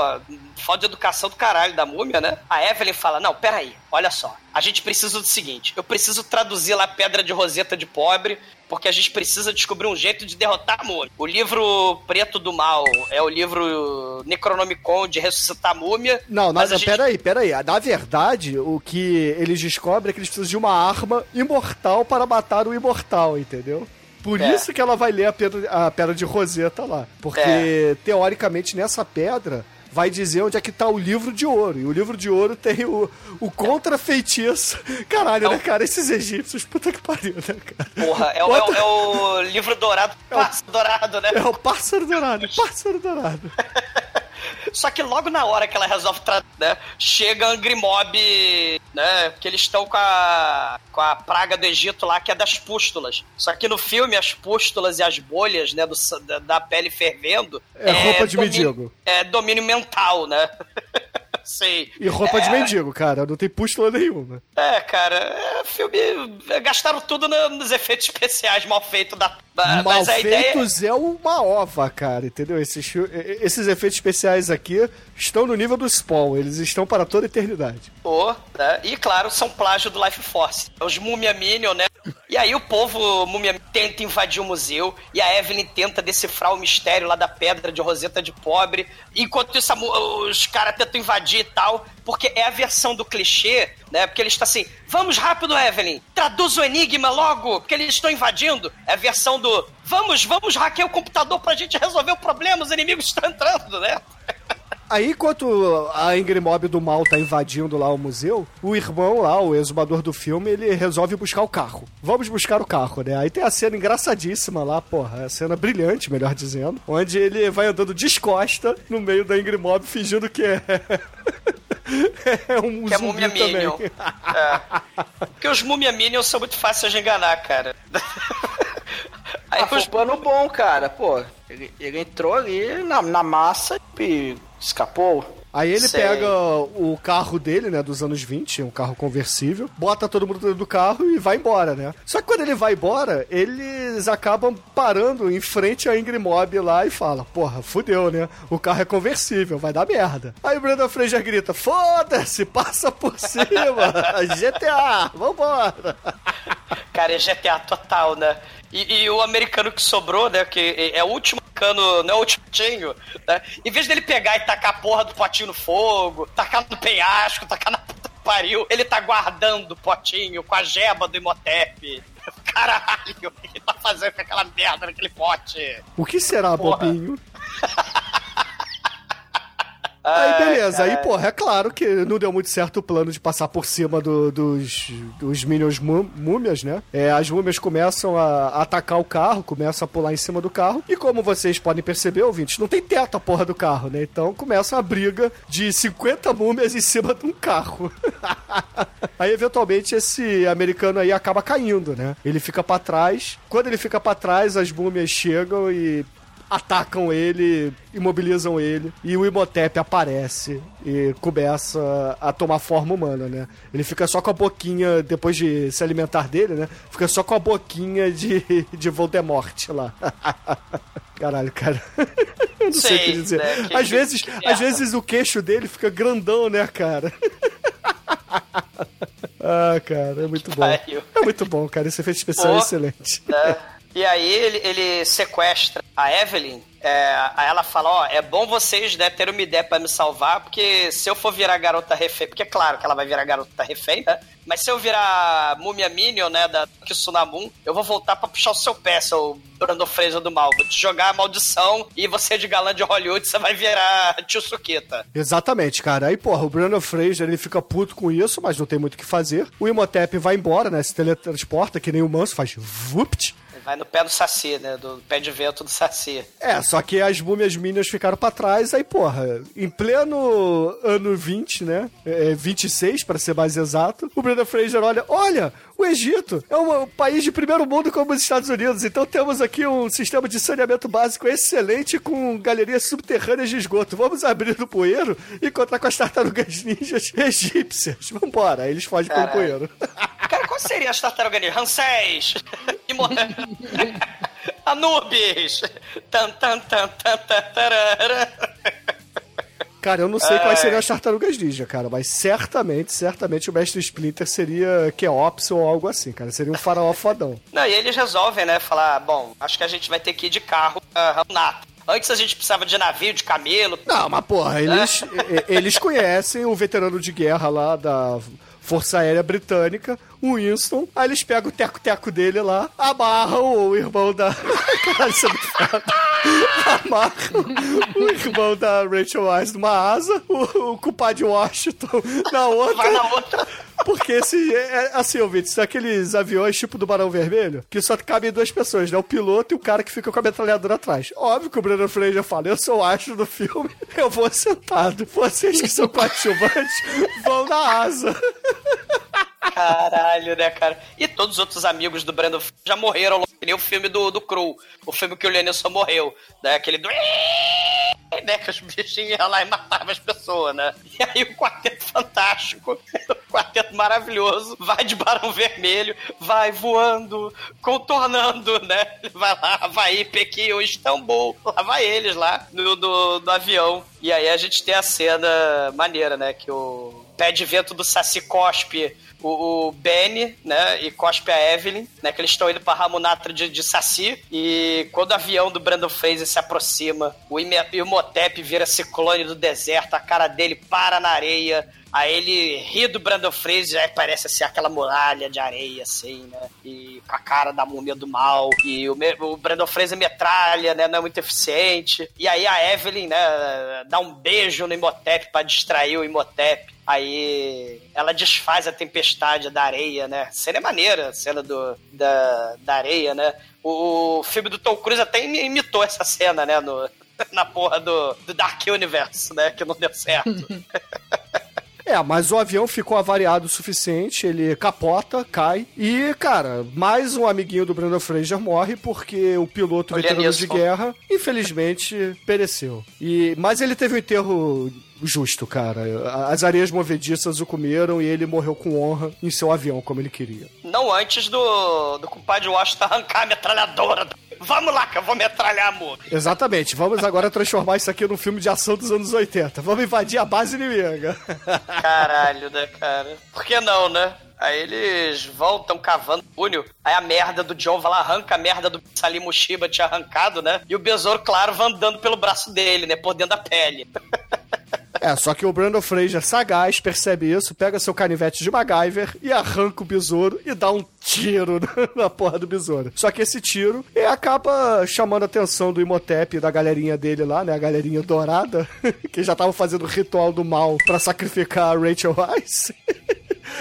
falta de educação do caralho da múmia, né? A Evelyn fala, não, peraí, olha só. A gente precisa do seguinte, eu preciso traduzir lá Pedra de Roseta de Pobre, porque a gente precisa descobrir um jeito de derrotar a múmia. O livro Preto do Mal é o livro Necronomicon de ressuscitar a múmia. Não, mas a não gente- peraí, peraí. Na verdade, o que eles descobrem é que eles precisam de uma arma imortal para matar o imortal, entendeu? Por É. isso que ela vai ler a pedra, a pedra de Roseta lá. Porque, É. teoricamente, nessa pedra vai dizer onde é que tá o livro de ouro. E o livro de ouro tem o, o contra-feitiço. Caralho, né, cara? Esses egípcios, puta que pariu, né, cara? Porra, é, o- é o- é o livro dourado, É pássaro dourado, né? É o pássaro dourado, pássaro dourado. Só que logo na hora que ela resolve né, chega a Angry Mob, né? Porque eles estão com a, com a praga do Egito lá, que é das pústulas. Só que no filme, as pústulas e as bolhas, né, do, da, da pele fervendo. É roupa de domínio- mendigo. É domínio mental, né? Sei. E roupa é, de mendigo, cara. Não tem pústula nenhuma. É, cara, é filme. Gastaram tudo no- nos efeitos especiais mal feitos da. da- Mal mas a ideia. feitos é uma ova, cara, entendeu? Esses, esses efeitos especiais aqui estão no nível do Spawn, eles estão para toda a eternidade. Pô, né? E claro, são plágio do Life Force. Os Mumia Minion, né? E aí o povo Mumia tenta invadir o museu e a Evelyn tenta decifrar o mistério lá da pedra de Roseta de Pobre. Enquanto isso, os caras tentam invadir e tal, porque é a versão do clichê, né? Porque eles estão assim, vamos rápido, Evelyn, traduz o enigma logo, porque eles estão invadindo. É a versão do, vamos, vamos hackear o computador pra gente resolver o problema, os inimigos estão entrando, né? Aí, enquanto a Ingrid Mob do mal tá invadindo lá o museu, o irmão lá, o exumador do filme, ele resolve buscar o carro. Vamos buscar o carro, né? Aí tem a cena engraçadíssima lá, porra, a cena brilhante, melhor dizendo, onde ele vai andando descosta no meio da Ingrid Mob, fingindo que é... é um Que é Mumia também. Minion. É. Porque os Mumia Minions são muito fáceis de enganar, cara. Aí Ah, foi os... um plano bom, cara. Pô, ele, ele entrou ali na, na massa e escapou. Aí ele Sei. pega o carro dele, né, dos anos 20, um carro conversível, bota todo mundo dentro do carro e vai embora, né? Só que quando ele vai embora, eles acabam parando em frente à Ingrid Mob lá e fala: Porra, fudeu, né? O carro é conversível, vai dar merda. Aí o Brandon Fraser grita: Foda-se, passa por cima, GTA, vambora. Cara, é GTA total, né? E, e o americano que sobrou, né? Que é o último cano, não é o último tinho, né? Em vez dele pegar e tacar a porra do potinho no fogo, tacar no penhasco, tacar na puta que pariu, ele tá guardando o potinho com a jeba do Imhotep. Caralho, o que ele tá fazendo com aquela merda naquele pote? O que será, Porra. bobinho? Aí, beleza. Aí, porra, é claro que não deu muito certo o plano de passar por cima do- dos, dos Minions mú- múmias, né? É, as múmias começam a atacar o carro, começam a pular em cima do carro. E como vocês podem perceber, ouvintes, não tem teto a porra do carro, né? Então começa uma briga de 50 múmias em cima de um carro. aí, eventualmente, esse americano aí acaba caindo, né? Ele fica pra trás. Quando ele fica pra trás, as múmias chegam e atacam ele, imobilizam ele, e o Imhotep aparece e começa a tomar forma humana, né? Ele fica só com a boquinha, depois de se alimentar dele, né? Fica só com a boquinha de, de Voldemort lá. Caralho, cara. Eu não sei, o que Sei, dizer. né? Que- às vezes, que às merda. vezes o queixo dele fica grandão, né, cara? ah, cara, é muito bom. É muito bom, cara. Esse efeito especial é Pô. excelente. né? E aí ele, ele sequestra a Evelyn. É, aí ela fala, ó, é bom vocês né, terem uma ideia pra me salvar, porque se eu for virar garota refém, porque é claro que ela vai virar garota refém, né? Mas se eu virar múmia Minion, né, da Kisunamun, eu vou voltar pra puxar o seu pé, seu Brando Fraser do mal. Vou te jogar a maldição e você de galã de Hollywood, você vai virar tio Suquita. Exatamente, cara. Aí, porra, o Brandon Fraser, ele fica puto com isso, mas não tem muito o que fazer. O Imhotep vai embora, né? Se teletransporta, que nem o Manso, faz vupt. Vai no pé do Saci, né, do pé de vento do Saci. É, só que as múmias minions ficaram pra trás, aí, porra, em pleno ano 20, né? É, 26, pra ser mais exato, o Brandon Fraser olha, olha, o Egito é um país de primeiro mundo como os Estados Unidos, então temos aqui um sistema de saneamento básico excelente com galerias subterrâneas de esgoto. Vamos abrir no poeiro e encontrar com as tartarugas ninjas egípcias. Vambora, aí eles fogem pelo Caralho. poeiro. Cara, qual seria as tartarugas ninja? Imo- Anubis! Tan, tan, tan, tan, tan, tarara. Cara, eu não sei quais seriam as tartarugas ninja, cara, mas certamente, certamente o mestre Splinter seria Keops ou algo assim, cara. Seria um faraó fodão. Não, e eles resolvem, né? Falar, bom, acho que a gente vai ter que ir de carro pra Ramonato. Antes a gente precisava de navio, de camelo. Não, mas porra, eles, e- eles conhecem o veterano de guerra lá da Força Aérea Britânica, o Winston. Aí eles pegam o teco-teco dele lá, amarram o irmão da. Caralho, é. Amarram o irmão da Rachel Wise numa asa, o, o culpado Washington na outra. Vai na outra. Porque esse, é, é, assim, ouvintes, são aqueles aviões tipo do Barão Vermelho, que só cabem duas pessoas, né? O piloto e o cara que fica com a metralhadora atrás. Óbvio que o Brandon Fraser fala, eu sou o astro do filme, eu vou sentado. Vocês que são coadjuvantes vão na asa. Caralho, né, cara? E todos os outros amigos do Brandon já morreram, que nem o filme do, do Crew. O filme que o Lenilson morreu. Né? Aquele do... Né, que os bichinhos iam lá e matavam as pessoas, né? E aí o Quarteto Fantástico, o Quarteto Maravilhoso, vai de Barão Vermelho, vai voando, contornando, né? Vai lá, Havaí, Pequim, Istambul. Lá vai eles lá, no, no, no avião. E aí a gente tem a cena maneira, né? Que o pé de vento do Saci cospe o, o Benny, né, e cospe a Evelyn, né, que eles estão indo pra Ramunatra de, de Saci, e quando o avião do Brandon Fraser se aproxima, o Imhotep vira ciclone do deserto, a cara dele para na areia, aí ele ri do Brandon Fraser, aí parece assim aquela muralha de areia, assim, né, e com a cara da múmia do mal, e o, o Brandon Fraser metralha, né, não é muito eficiente, e aí a Evelyn, né, dá um beijo no Imhotep pra distrair o Imhotep, Aí ela desfaz a tempestade da areia, né? Cena é maneira, cena do, da, da areia, né? O, filme do Tom Cruise até imi- imitou essa cena, né? No, na porra do, do Dark Universe, né? Que não deu certo. É, mas o avião ficou avariado o suficiente, ele capota, cai. E, cara, mais um amiguinho do Brandon Fraser morre porque o piloto Olha veterano nisso. de guerra, infelizmente, pereceu. E, mas ele teve um enterro justo, cara. As areias movediças o comeram e ele morreu com honra em seu avião, como ele queria. não antes do, do compadre Washington arrancar a metralhadora. Vamos lá que eu vou metralhar a múmia. Exatamente. Vamos agora transformar isso aqui num filme de ação dos anos 80. Vamos invadir a base inimiga. Caralho, né, cara? Por que não, né? Aí eles voltam cavando o túnel. Aí a merda do John vai lá, arranca a merda do Salim Mushiba tinha arrancado, né? E o besouro, claro, vai andando pelo braço dele, né? Por dentro da pele. É, só que o Brandon Fraser, sagaz, percebe isso, pega seu canivete de MacGyver e arranca o besouro e dá um tiro na porra do besouro. Só que esse tiro é, acaba chamando a atenção do Imhotep e da galerinha dele lá, né? A galerinha dourada, que já tava fazendo o ritual do mal pra sacrificar a Rachel Weisz.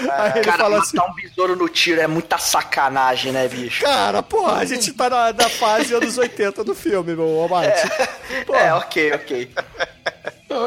Aí ele Cara, fala matar assim. um besouro no tiro é muita sacanagem, né, bicho? Cara, porra, a gente tá na, na fase anos 80 do filme, meu Almighty. É, ok, ok.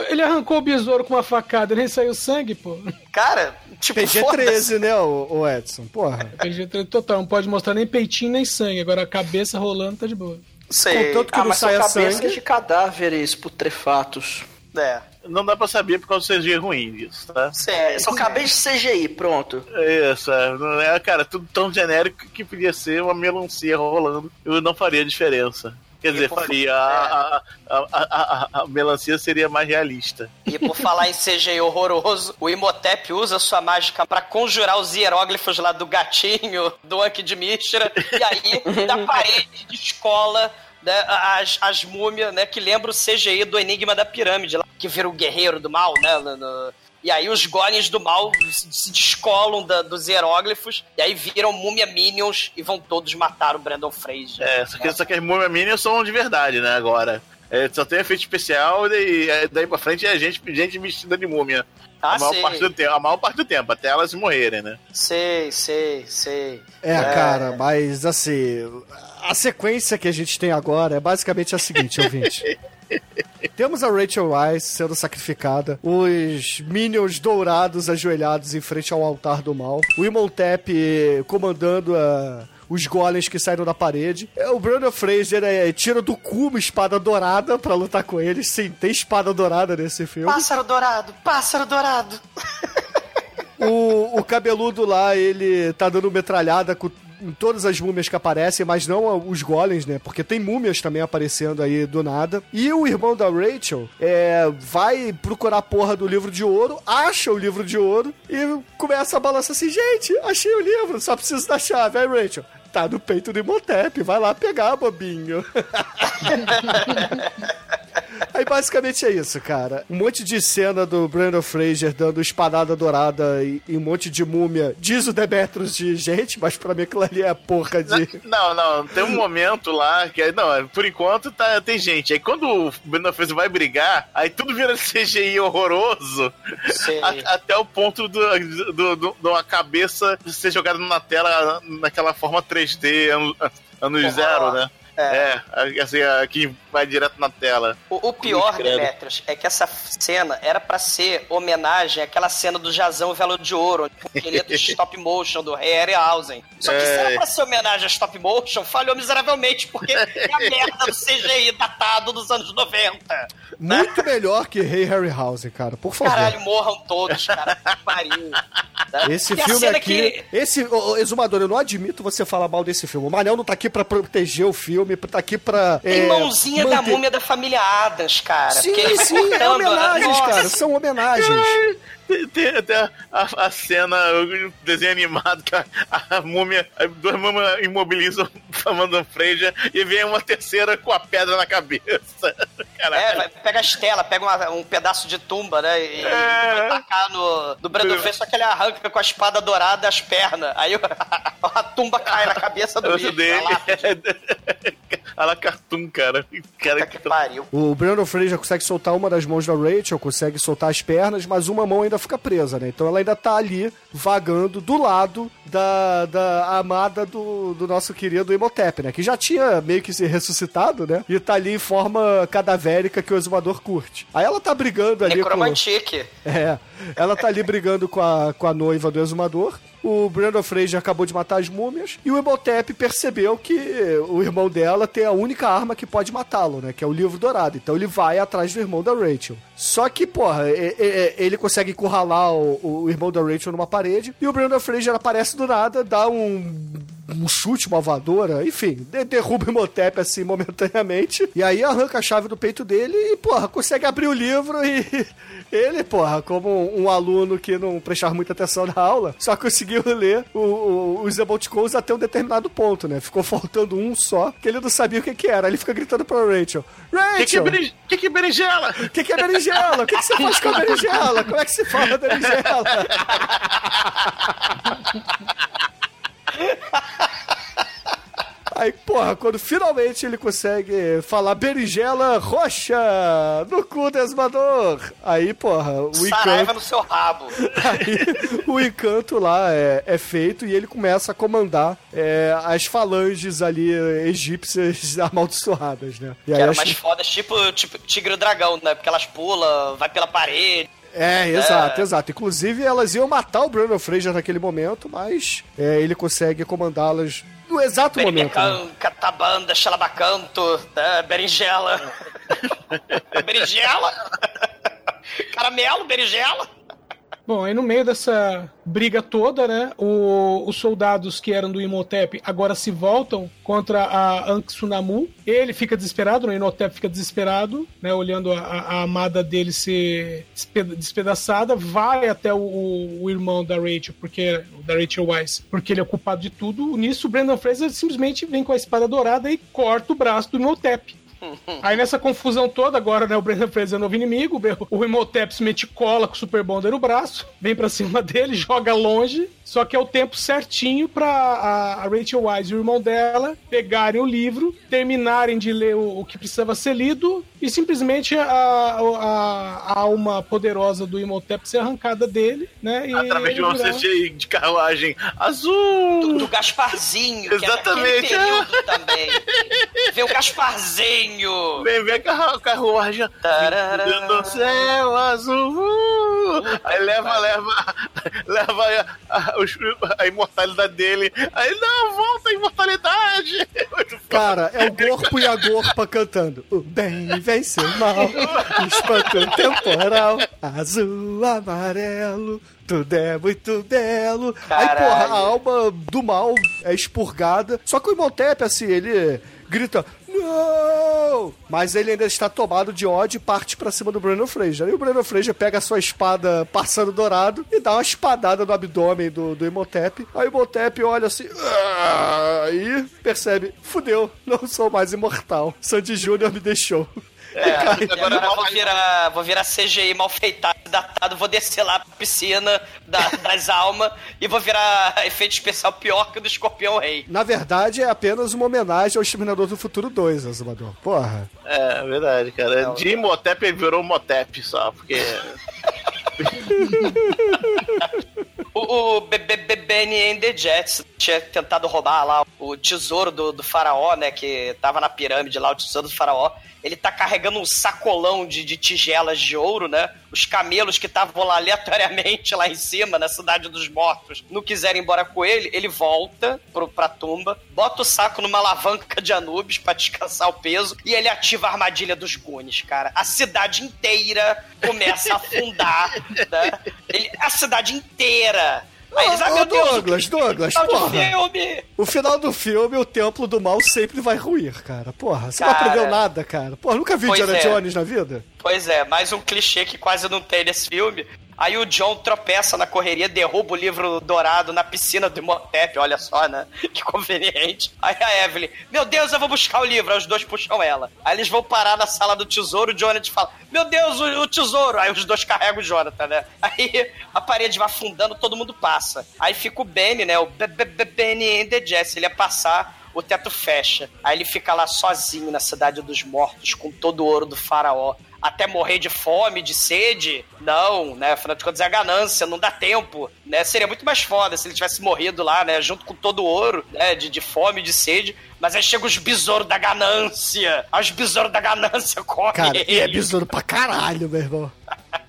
Ele arrancou o besouro com uma facada, nem saiu sangue, pô. Cara, tipo, foda-se. PG-13, né, o, o Edson? Porra. PG-13 total, não pode mostrar nem peitinho nem sangue. Agora a cabeça rolando tá de boa. Sei. Contanto que Ah, não mas são saia cabeças sangue. de cadáveres putrefatos. É. Não dá pra saber por causa do CG ruim disso, tá? Sei. São cabeças de CGI, pronto. Isso, é, é, cara, tudo tão genérico que podia ser uma melancia rolando e não faria diferença. Quer dizer, faria. A, a, a, a, melancia seria mais realista. E por falar em CGI horroroso, o Imhotep usa sua mágica pra conjurar os hieróglifos lá do gatinho, do Anki de Mishra, e aí da parede de escola né, as, as múmias, né, que lembra o CGI do Enigma da Pirâmide, lá, que vira o guerreiro do mal, né? no- no- e aí os golems do mal se descolam da- dos hieróglifos, e aí viram múmia minions e vão todos matar o Brandon Fraser. É, só que, só que as Múmia Minions são de verdade, né, agora. É, só tem efeito especial e daí, daí pra frente é gente, gente vestida de múmia. Ah, a, maior sei. parte do tempo, a maior parte do tempo, até elas morrerem, né? Sei, sei, sei. É, cara, mas assim, a sequência que a gente tem agora é basicamente a seguinte, ouvinte. Temos a Rachel Weisz sendo sacrificada, os Minions dourados ajoelhados em frente ao altar do mal, o Imhotep comandando a- os golems que saíram da parede. É, O Brandon Fraser é, tira do cu uma espada dourada pra lutar com eles. Sim, tem espada dourada nesse filme. Pássaro dourado, pássaro dourado. O, o cabeludo lá, ele tá dando metralhada com em todas as múmias que aparecem, mas não os golems, né? Porque tem múmias também aparecendo aí do nada. E o irmão da Rachel é, vai procurar a porra do livro de ouro, acha o livro de ouro e começa a balançar assim: gente, achei o livro, só preciso da chave. Aí, Rachel. Tá no peito do Imhotep, vai lá pegar, bobinho. Aí basicamente é isso, cara. Um monte de cena do Brandon Fraser dando espadada dourada e, e um monte de múmia. Diz o Demetrius de gente, mas pra mim aquilo ali é porra de. Não, não, tem um momento lá que, não, por enquanto tá, tem gente. Aí quando o Brandon Fraser vai brigar, aí tudo vira CGI horroroso, a- até o ponto do, do, do- de uma cabeça ser jogada na tela naquela forma 3D, ano, anos Porra, zero, né? É. É, assim, a- que vai direto na tela. O, o pior. Demetrius, é que essa cena era pra ser homenagem àquela cena do Jazão Velo de Ouro, o esqueleto de stop motion do Ray Harryhausen. Só que se É. era pra ser homenagem a stop motion, falhou miseravelmente, porque é a merda do CGI datado dos anos 90. Muito melhor que Rei Harryhausen, cara. Por favor. Caralho, morram todos, cara. Que pariu. Né? Esse E filme aqui. que- Esse. ô, Exumador, eu não admito você falar mal desse filme. O Manel não tá aqui pra proteger o filme, tá aqui pra. É, mãozinha da manter- múmia da família Adams, cara. Sim, sim, é homenagens, nossa. cara. São homenagens. Tem, tem até a, a cena, o desenho animado, que a, a múmia, as duas múmias imobilizam o Brandon Fraser e vem uma terceira com a pedra na cabeça. Caralho. É, pega a estela, pega uma- um pedaço de tumba, né? E É. vai tacar no, no Brandon Fraser, só que ele arranca com a espada dourada as pernas. Aí a tumba cai na cabeça do bicho. dele. a a la Cartoon, cara. cara Puta que pariu. O Brandon Fraser consegue soltar uma das mãos da Rachel, consegue soltar as pernas, mas uma mão ainda fica presa, né? Então ela ainda tá ali, vagando do lado da, da amada do, do nosso querido Imhotep, né? Que já tinha meio que se ressuscitado, né? E tá ali em forma cadavérica que o exumador curte. Aí ela tá brigando ali com... Necromantique. É, ela tá ali brigando com a, com a noiva do exumador. O Brandon Fraser acabou de matar as múmias. E o Imhotep percebeu que o irmão dela tem a única arma que pode matá-lo, né? Que é o livro dourado. Então ele vai atrás do irmão da Rachel. Só que, porra, ele consegue encurralar o, o irmão da Rachel numa parede. E o Brandon Fraser aparece do nada, dá um um chute, uma voadora, enfim, de- derruba o Imhotep assim momentaneamente, e aí arranca a chave do peito dele e, porra, consegue abrir o livro e ele, porra, como um, aluno que não prestava muita atenção na aula, só conseguiu ler o- o- os emoticons até um determinado ponto, né? Ficou faltando um só, que ele não sabia o que que era. Aí Ele fica gritando pra Rachel, Que que é Rachel, que que é berinjela? o que, que é berinjela? O que, que você faz com a berinjela? Como é que se fala berinjela? Aí, porra, quando finalmente ele consegue falar berinjela roxa no cu do exumador. Aí, porra, o Saraiva encanto, no seu rabo. aí, o encanto lá é, é feito e ele começa a comandar é, as falanges ali egípcias amaldiçoadas, né? E Que aí eram as- mais fodas, tipo, tipo Tigre Dragão, né? Porque elas pulam, vai pela parede. É, exato, exato. Inclusive, elas iam matar o Brandon Fraser naquele momento, mas é, ele consegue comandá-las no exato momento. né? Catabanda, Xalabacanto, né? Berinjela. berinjela? Caramelo, berinjela? Bom, aí no meio dessa briga toda, né, o- os soldados que eram do Imhotep agora se voltam contra a Anksunamu. Ele fica desesperado, né, o Imhotep fica desesperado, né, olhando a, a- amada dele ser despe- despedaçada, vai até o, o- o irmão da Rachel, porque da Rachel Weisz, porque ele é culpado de tudo. Nisso, o Brandon Fraser simplesmente vem com a espada dourada e corta o braço do Imhotep. Aí nessa confusão toda, agora, né, o Brandon Fraser é o novo inimigo, o- o Imhotep se mete cola com o Super Bonder no braço, vem pra cima dele, joga longe, só que é o tempo certinho pra a, a Rachel Wise e o irmão dela pegarem o livro, terminarem de ler o, o que precisava ser lido e simplesmente a, a- a alma poderosa do Imhotep ser arrancada dele, né? E Através de uma CGI de carruagem azul. Do, do Gasparzinho, que Exatamente. é daquele período também. Vê o Gasparzinho. Vem, vem a carru- carruagem céu azul. uh. Aí leva, leva, leva a, a- a imortalidade dele. Aí não, volta a imortalidade. Cara, é o corpo e a gorpa cantando. O bem vence o mal, espanto temporal, azul, amarelo. Tudo é muito belo. Aí, Caralho. porra, a alma do mal é expurgada. Só que o Imhotep, assim, ele grita. Não! Mas ele ainda está tomado de ódio e parte pra cima do Brandon Fraser. Aí o Brandon Fraser pega a sua espada passando dourado e dá uma espadada no abdômen do, do Imhotep. Aí o Imhotep olha assim. "Ah", e percebe: fudeu, não sou mais imortal. Sandy Júnior me deixou. É, e agora eu vou virar, vou virar CGI mal datado, vou descer lá pra piscina da- das almas e vou virar efeito especial pior que o do Escorpião Rei. Na verdade, é apenas uma homenagem ao Exterminador do Futuro 2, Azumador. Porra. É, verdade, cara. De Imhotep ele virou Motep só, porque. O, o B- B- B- Benny and the Jets tinha tentado roubar lá o tesouro do, do faraó, né? Que tava na pirâmide lá, o tesouro do faraó. Ele tá carregando um sacolão de, de tigelas de ouro, né? Os camelos que estavam lá aleatoriamente lá em cima, na cidade dos mortos, não quiseram ir embora com ele. Ele volta pro, pra tumba, bota o saco numa alavanca de Anubis pra descansar o peso e ele ativa a armadilha dos Gunes, cara. A cidade inteira começa a afundar, né? Ele- a cidade inteira. Eles, ah, Ô, meu Deus, Douglas, Douglas, final de porra. O final do filme, o templo do mal sempre vai ruir, cara. Porra, você Cara. não aprendeu nada, cara. Porra, nunca viu Pois Indiana é. Jones na vida? Pois é, mais um clichê que quase não tem nesse filme. Aí o John tropeça na correria, derruba o livro dourado na piscina do Imhotep, olha só, né? Que conveniente. Aí a Evelyn, meu Deus, eu vou buscar o livro. Aí os dois puxam ela. Aí eles vão parar na sala do tesouro, o Jonathan fala, meu Deus, o, o tesouro. Aí os dois carregam o Jonathan, né? Aí a parede vai afundando, todo mundo passa. Aí fica o Benny, né? O B- B- B- Benny and the Jesse, ele ia passar o teto fecha. Aí ele fica lá sozinho na cidade dos mortos, com todo o ouro do faraó. Até morrer de fome, de sede? Não, né? Afinal de contas é a ganância, não dá tempo, né? Seria muito mais foda se ele tivesse morrido lá, né? Junto com todo o ouro, né? De, de fome, de sede. Mas aí chega os besouros da ganância. Os besouros da ganância comem Cara, e é besouro pra caralho, meu irmão.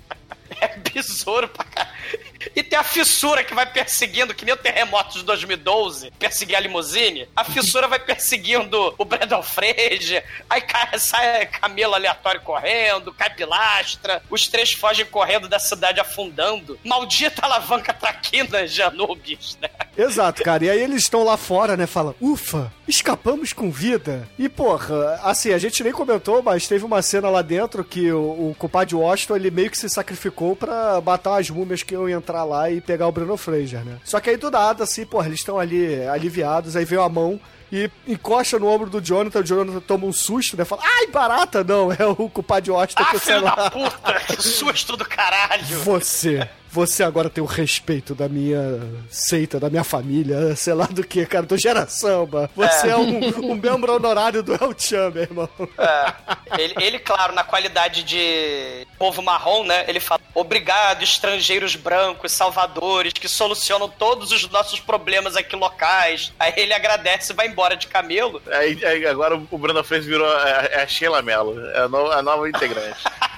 É besouro pra caralho. E tem a fissura que vai perseguindo, que nem o terremoto de 2012, perseguir a limusine. A fissura vai perseguindo o Brandon Fraser. Aí cai, sai camelo aleatório correndo, cai pilastra. Os três fogem correndo da cidade afundando. Maldita alavanca traquinas de Anubis, né? Exato, cara. E aí eles estão lá fora, né? Falam, ufa, escapamos com vida. E, porra, assim, a gente nem comentou, mas teve uma cena lá dentro que o, o compadre Washington, ele meio que se sacrificou pra matar as múmias que iam entrar lá e pegar o Bruno Fraser, né? Só que aí do nada, assim, porra, eles estão ali aliviados, aí veio a mão e encosta no ombro do Jonathan, o Jonathan toma um susto, né? Fala, ai, barata! Não, é o culpado de Washington Ah, filho da lá. puta! Que susto do caralho! Você, você agora tem o respeito da minha seita, da minha família, sei lá do que, cara, do geração, mano. Você é, um, um membro honorário do El Chan, meu irmão. É, ele, ele, claro, na qualidade de povo marrom, né? Ele fala: obrigado, estrangeiros brancos, salvadores, que solucionam todos os nossos problemas aqui locais. Aí ele agradece e vai embora de camelo. Aí, aí agora o Bruno Freire virou a, é a Sheila Mello, é a, no, a nova integrante.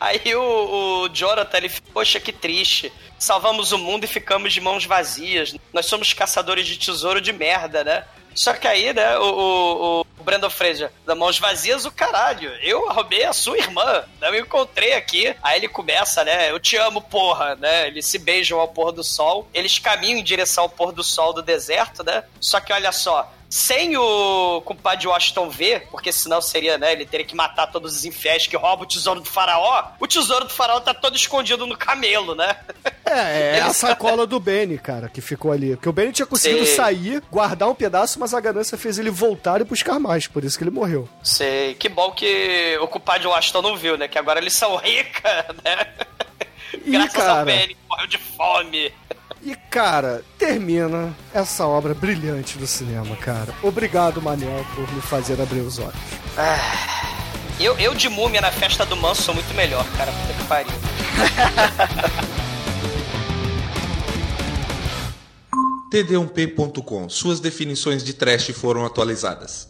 Aí o, o Jonathan, ele fica, poxa, que triste. Salvamos o mundo e ficamos de mãos vazias. Nós somos caçadores de tesouro de merda, né? Só que aí, né, o, o, o Brandon Fraser, da mãos vazias, o caralho. Eu roubei a sua irmã, né? eu encontrei aqui. Aí ele começa, né, eu te amo, porra, né? Eles se beijam ao pôr do sol. Eles caminham em direção ao pôr do sol do deserto, né? Só que olha só, sem o compadre Washington ver, porque senão seria, né, ele teria que matar todos os infiéis que roubam o tesouro do faraó. O tesouro do faraó tá todo escondido no camelo, né? É, é a sacola do Benny, cara, que ficou ali. Porque o Benny tinha conseguido sair, guardar um pedaço, mas a ganância fez ele voltar e buscar mais, por isso que ele morreu. Sei, que bom que o compadre Washington não viu, né? Que agora eles são ricas, né? E, Graças ao cara, Benny, que morreu de fome. E, cara, termina essa obra brilhante do cinema, cara. Obrigado, Manel, por me fazer abrir os olhos. Eu, eu de múmia na festa do Manso sou muito melhor, cara. Puta que pariu. td1p.com. Suas definições de trash foram atualizadas.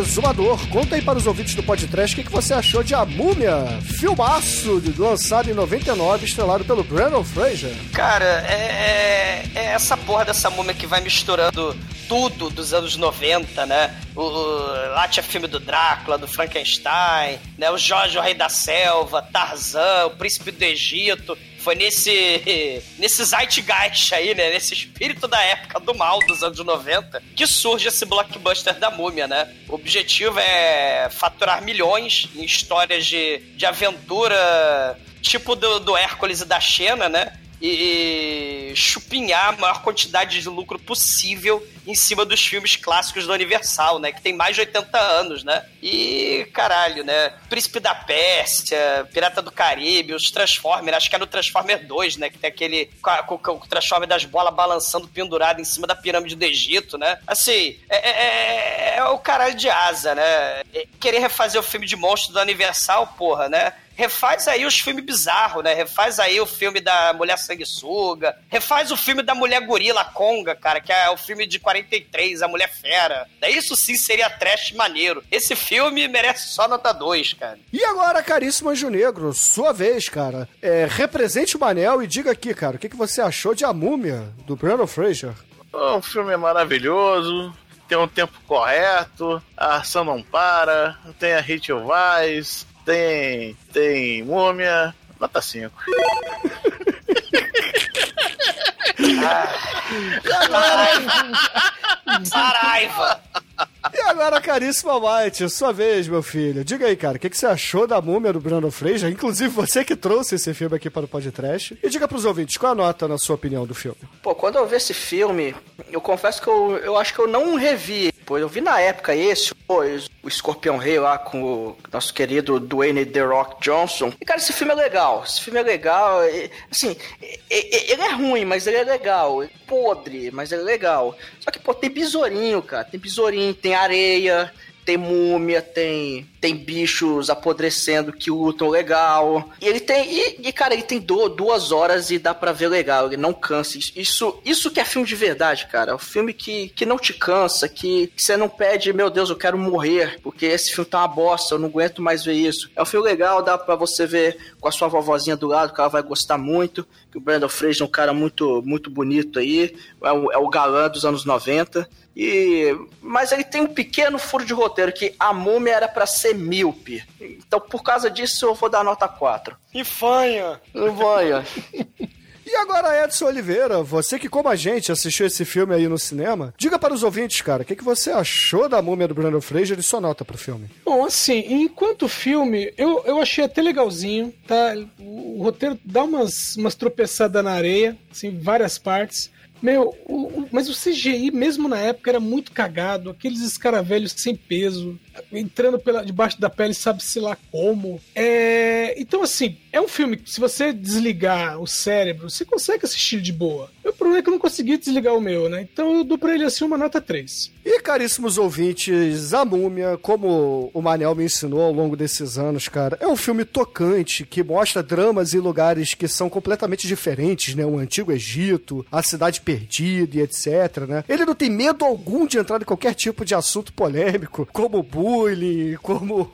Exumador, conta aí para os ouvintes do podcast o que, que você achou de A Múmia, filmaço lançado em 99, estrelado pelo Brandon Fraser. Cara, é, é- é essa porra dessa múmia que vai misturando tudo dos anos 90, né? O, o- lá tinha filme do Drácula, do Frankenstein, né? O Jorge, o Rei da Selva, Tarzan, o Príncipe do Egito. Foi nesse, nesse zeitgeist aí, né? Nesse espírito da época do mal dos anos 90 que surge esse blockbuster da múmia, né? O objetivo é faturar milhões em histórias de, de aventura tipo do, do Hércules e da Xena, né? E, chupinhar a maior quantidade de lucro possível em cima dos filmes clássicos do Universal, né? Que tem mais de 80 anos, né? E, caralho, né? Príncipe da Pérsia, Pirata do Caribe, os Transformers, acho que é no Transformer 2, né? Que tem aquele com, com- com o Transformer das bolas balançando pendurado em cima da pirâmide do Egito, né? Assim, é, é- é- é o caralho de asa, né? É- Querer refazer o filme de monstro do Universal, porra, né? Refaz aí os filmes bizarros, né? Refaz aí o filme da Mulher Sanguessuga, refaz o filme da Mulher Gorila Conga, cara, que é o filme de 43, A Mulher Fera. Daí Isso sim seria trash maneiro. Esse filme merece só nota 2, cara. E agora, caríssimo Anjo Negro, sua vez, cara. É, represente o Manel e diga aqui, cara, o que, que você achou de A Múmia, do Brandon Fraser? O filme é maravilhoso, tem um tempo correto, a ação não para, tem a Rachel Weisz, tem, tem múmia, nota 5. Saraiva! E agora, caríssimo Almighty, sua vez, meu filho. Diga aí, cara, o que, que você achou da múmia do Brandon Fraser? Inclusive, você que trouxe esse filme aqui para o podcast. E diga pros ouvintes, qual a nota, na sua opinião, do filme? Pô, quando eu vi esse filme, eu confesso que eu, eu acho que eu não revi. Pô, eu vi na época esse, pô, o Escorpião Rei lá com o nosso querido Dwayne The Rock Johnson. E, cara, esse filme é legal. Esse filme é legal. e, assim, ele é ruim, mas ele é legal. Ele é podre, mas ele é legal. Só que, pô, tem besourinho, cara. Tem besourinho, tem areia, tem múmia, tem tem bichos apodrecendo que lutam legal. E ele tem. E, e, cara, ele tem do, duas horas e dá pra ver legal. Ele não cansa. Isso, isso que é filme de verdade, cara. É um filme que, que não te cansa, que, que você não pede, meu Deus, eu quero morrer, porque esse filme tá uma bosta, eu não aguento mais ver isso. É um filme legal, dá pra você ver com a sua vovozinha do lado, que ela vai gostar muito. Que o Brandon Fraser é um cara muito, muito bonito aí. É o, é o galã dos anos 90. E mas ele tem um pequeno furo de roteiro que a múmia era para ser míope. Então por causa disso eu vou dar nota 4. E fanha. Fanha. E agora, Edson Oliveira, você que, como a gente, assistiu esse filme aí no cinema, diga para os ouvintes, cara, o que, que você achou da múmia do Brandon Fraser e sua nota pro filme? Bom, assim, enquanto filme, eu, eu achei até legalzinho, tá? O roteiro dá umas, umas tropeçadas na areia, assim, várias partes. Meu, o, o, mas o CGI, mesmo na época, era muito cagado. Aqueles escaravelhos sem peso, entrando pela, debaixo da pele, sabe-se lá como. É, então, assim, é um filme que, se você desligar o cérebro, você consegue assistir de boa. O problema é que eu não consegui desligar o meu, né? Então eu dou pra ele assim uma nota 3. E caríssimos ouvintes, A Múmia, como o Manel me ensinou ao longo desses anos, cara, é um filme tocante que mostra dramas em lugares que são completamente diferentes, né? O antigo Egito, a cidade perdida e etc, né? Ele não tem medo algum de entrar em qualquer tipo de assunto polêmico, como bullying, como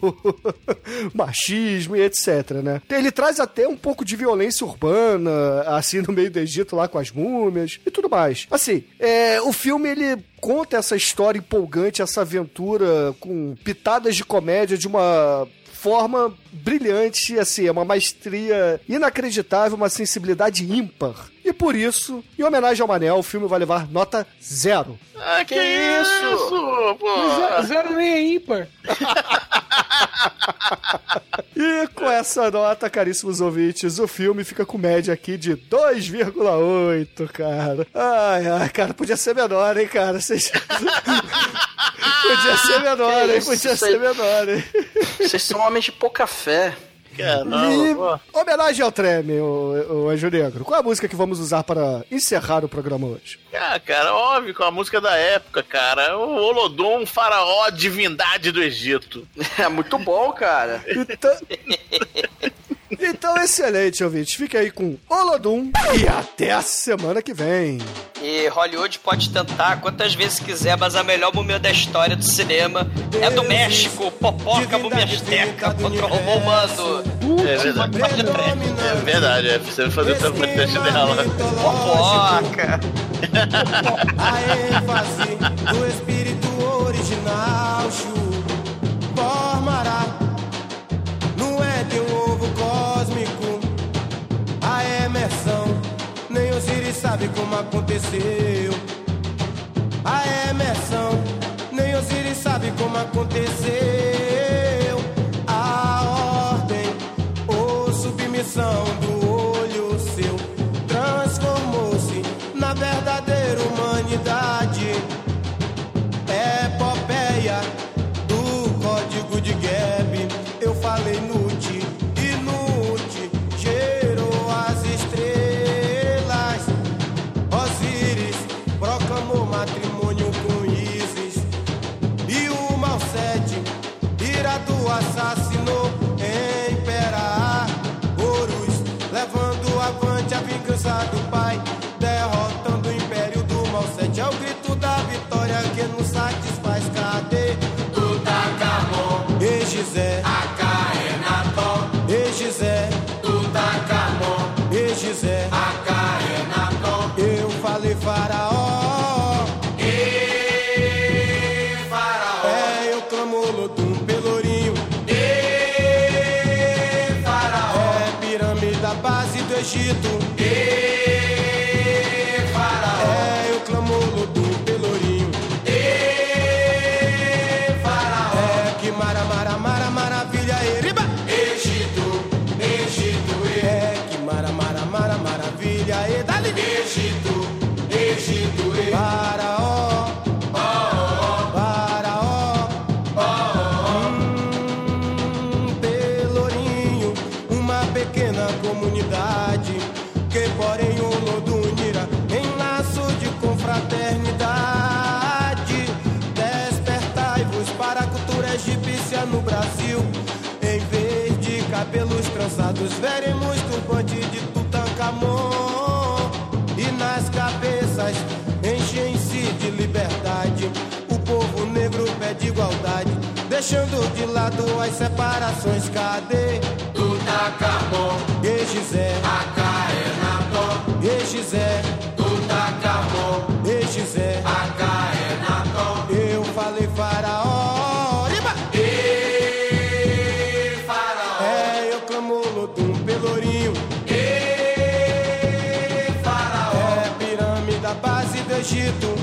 machismo e etc, né? Ele traz até um pouco de violência urbana, assim, no meio do Egito lá com as múmias e tudo mais. Assim, é, o filme ele conta essa história empolgante, essa aventura com pitadas de comédia de uma forma brilhante, assim, é uma maestria inacreditável, uma sensibilidade ímpar. E por isso, em homenagem ao Manel, o filme vai levar nota zero. Ah, que, que isso? Zero, zero nem é ímpar. e com essa nota, caríssimos ouvintes, o filme fica com média aqui de 2,8, cara. Ai, ai, cara, podia ser menor, hein, cara? Vocês... podia ser menor, hein? Podia ser menor, hein? Vocês são homens de pouca fé. Caramba, e, homenagem ao Treme, o, o Anjo Negro. Qual é a música que vamos usar para encerrar o programa hoje? Ah, cara, óbvio, com a música da época, cara. O Olodum, faraó, divindade do Egito. É muito bom, cara. Então... Então, excelente, ouvinte. Fique aí com Olodum e até a semana que vem. E Hollywood pode tentar quantas vezes quiser, mas a melhor múmia da história do cinema é do México, Popoca Múmia Azteca contra o robô humano. É verdade. É verdade, é. Você fazer o podcast dela. Popoca. A ênfase do espírito original, formará no Éden cósmico. A emersão, nem Osiris sabe como aconteceu. A emersão, nem Osiris sabe como aconteceu. A ordem ou submissão do vitória que deixando de lado as separações. Cadê Tutankhamon? Exizé, Acaenaton. Exizé, Tutankhamon. Exizé, Acaenaton. Eu falei faraó. Iba! E faraó. É, eu clamo Lodum Pelourinho. E faraó. É pirâmide, a base do Egito.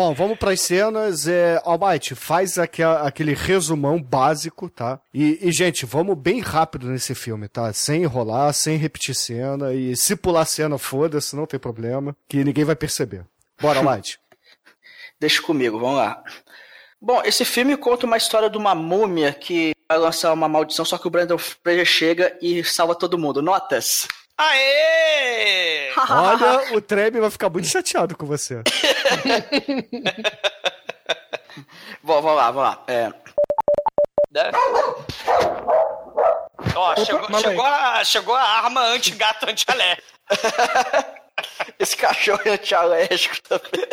Bom, vamos para as cenas. É, Almighty, faz aque- aquele resumão básico, tá? E, e, gente, vamos bem rápido nesse filme, tá? Sem enrolar, sem repetir cena. E se pular cena, foda-se, não tem problema. Que ninguém vai perceber. Bora, Almighty. Deixa comigo, vamos lá. Bom, esse filme conta uma história de uma múmia que vai lançar uma maldição, só que o Brandon Fraser chega e salva todo mundo. Notas? Aê! Olha, o Treme vai ficar muito chateado com você. Bom, vamos lá, vamos lá. É? Ó, chegou, chegou, a, chegou a arma anti-gato anti-alé. esse cachorro é antialérgico também.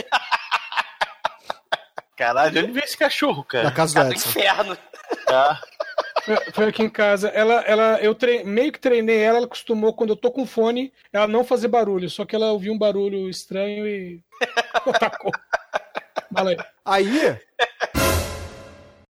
Caralho, onde veio esse cachorro, Na cara? casa do Edson. inferno. Ah, Foi- aqui em casa. Ela, ela, eu tre- meio que treinei ela, ela acostumou quando eu tô com fone, ela não fazer barulho. Só que ela ouviu um barulho estranho e atacou. Fala. Aí,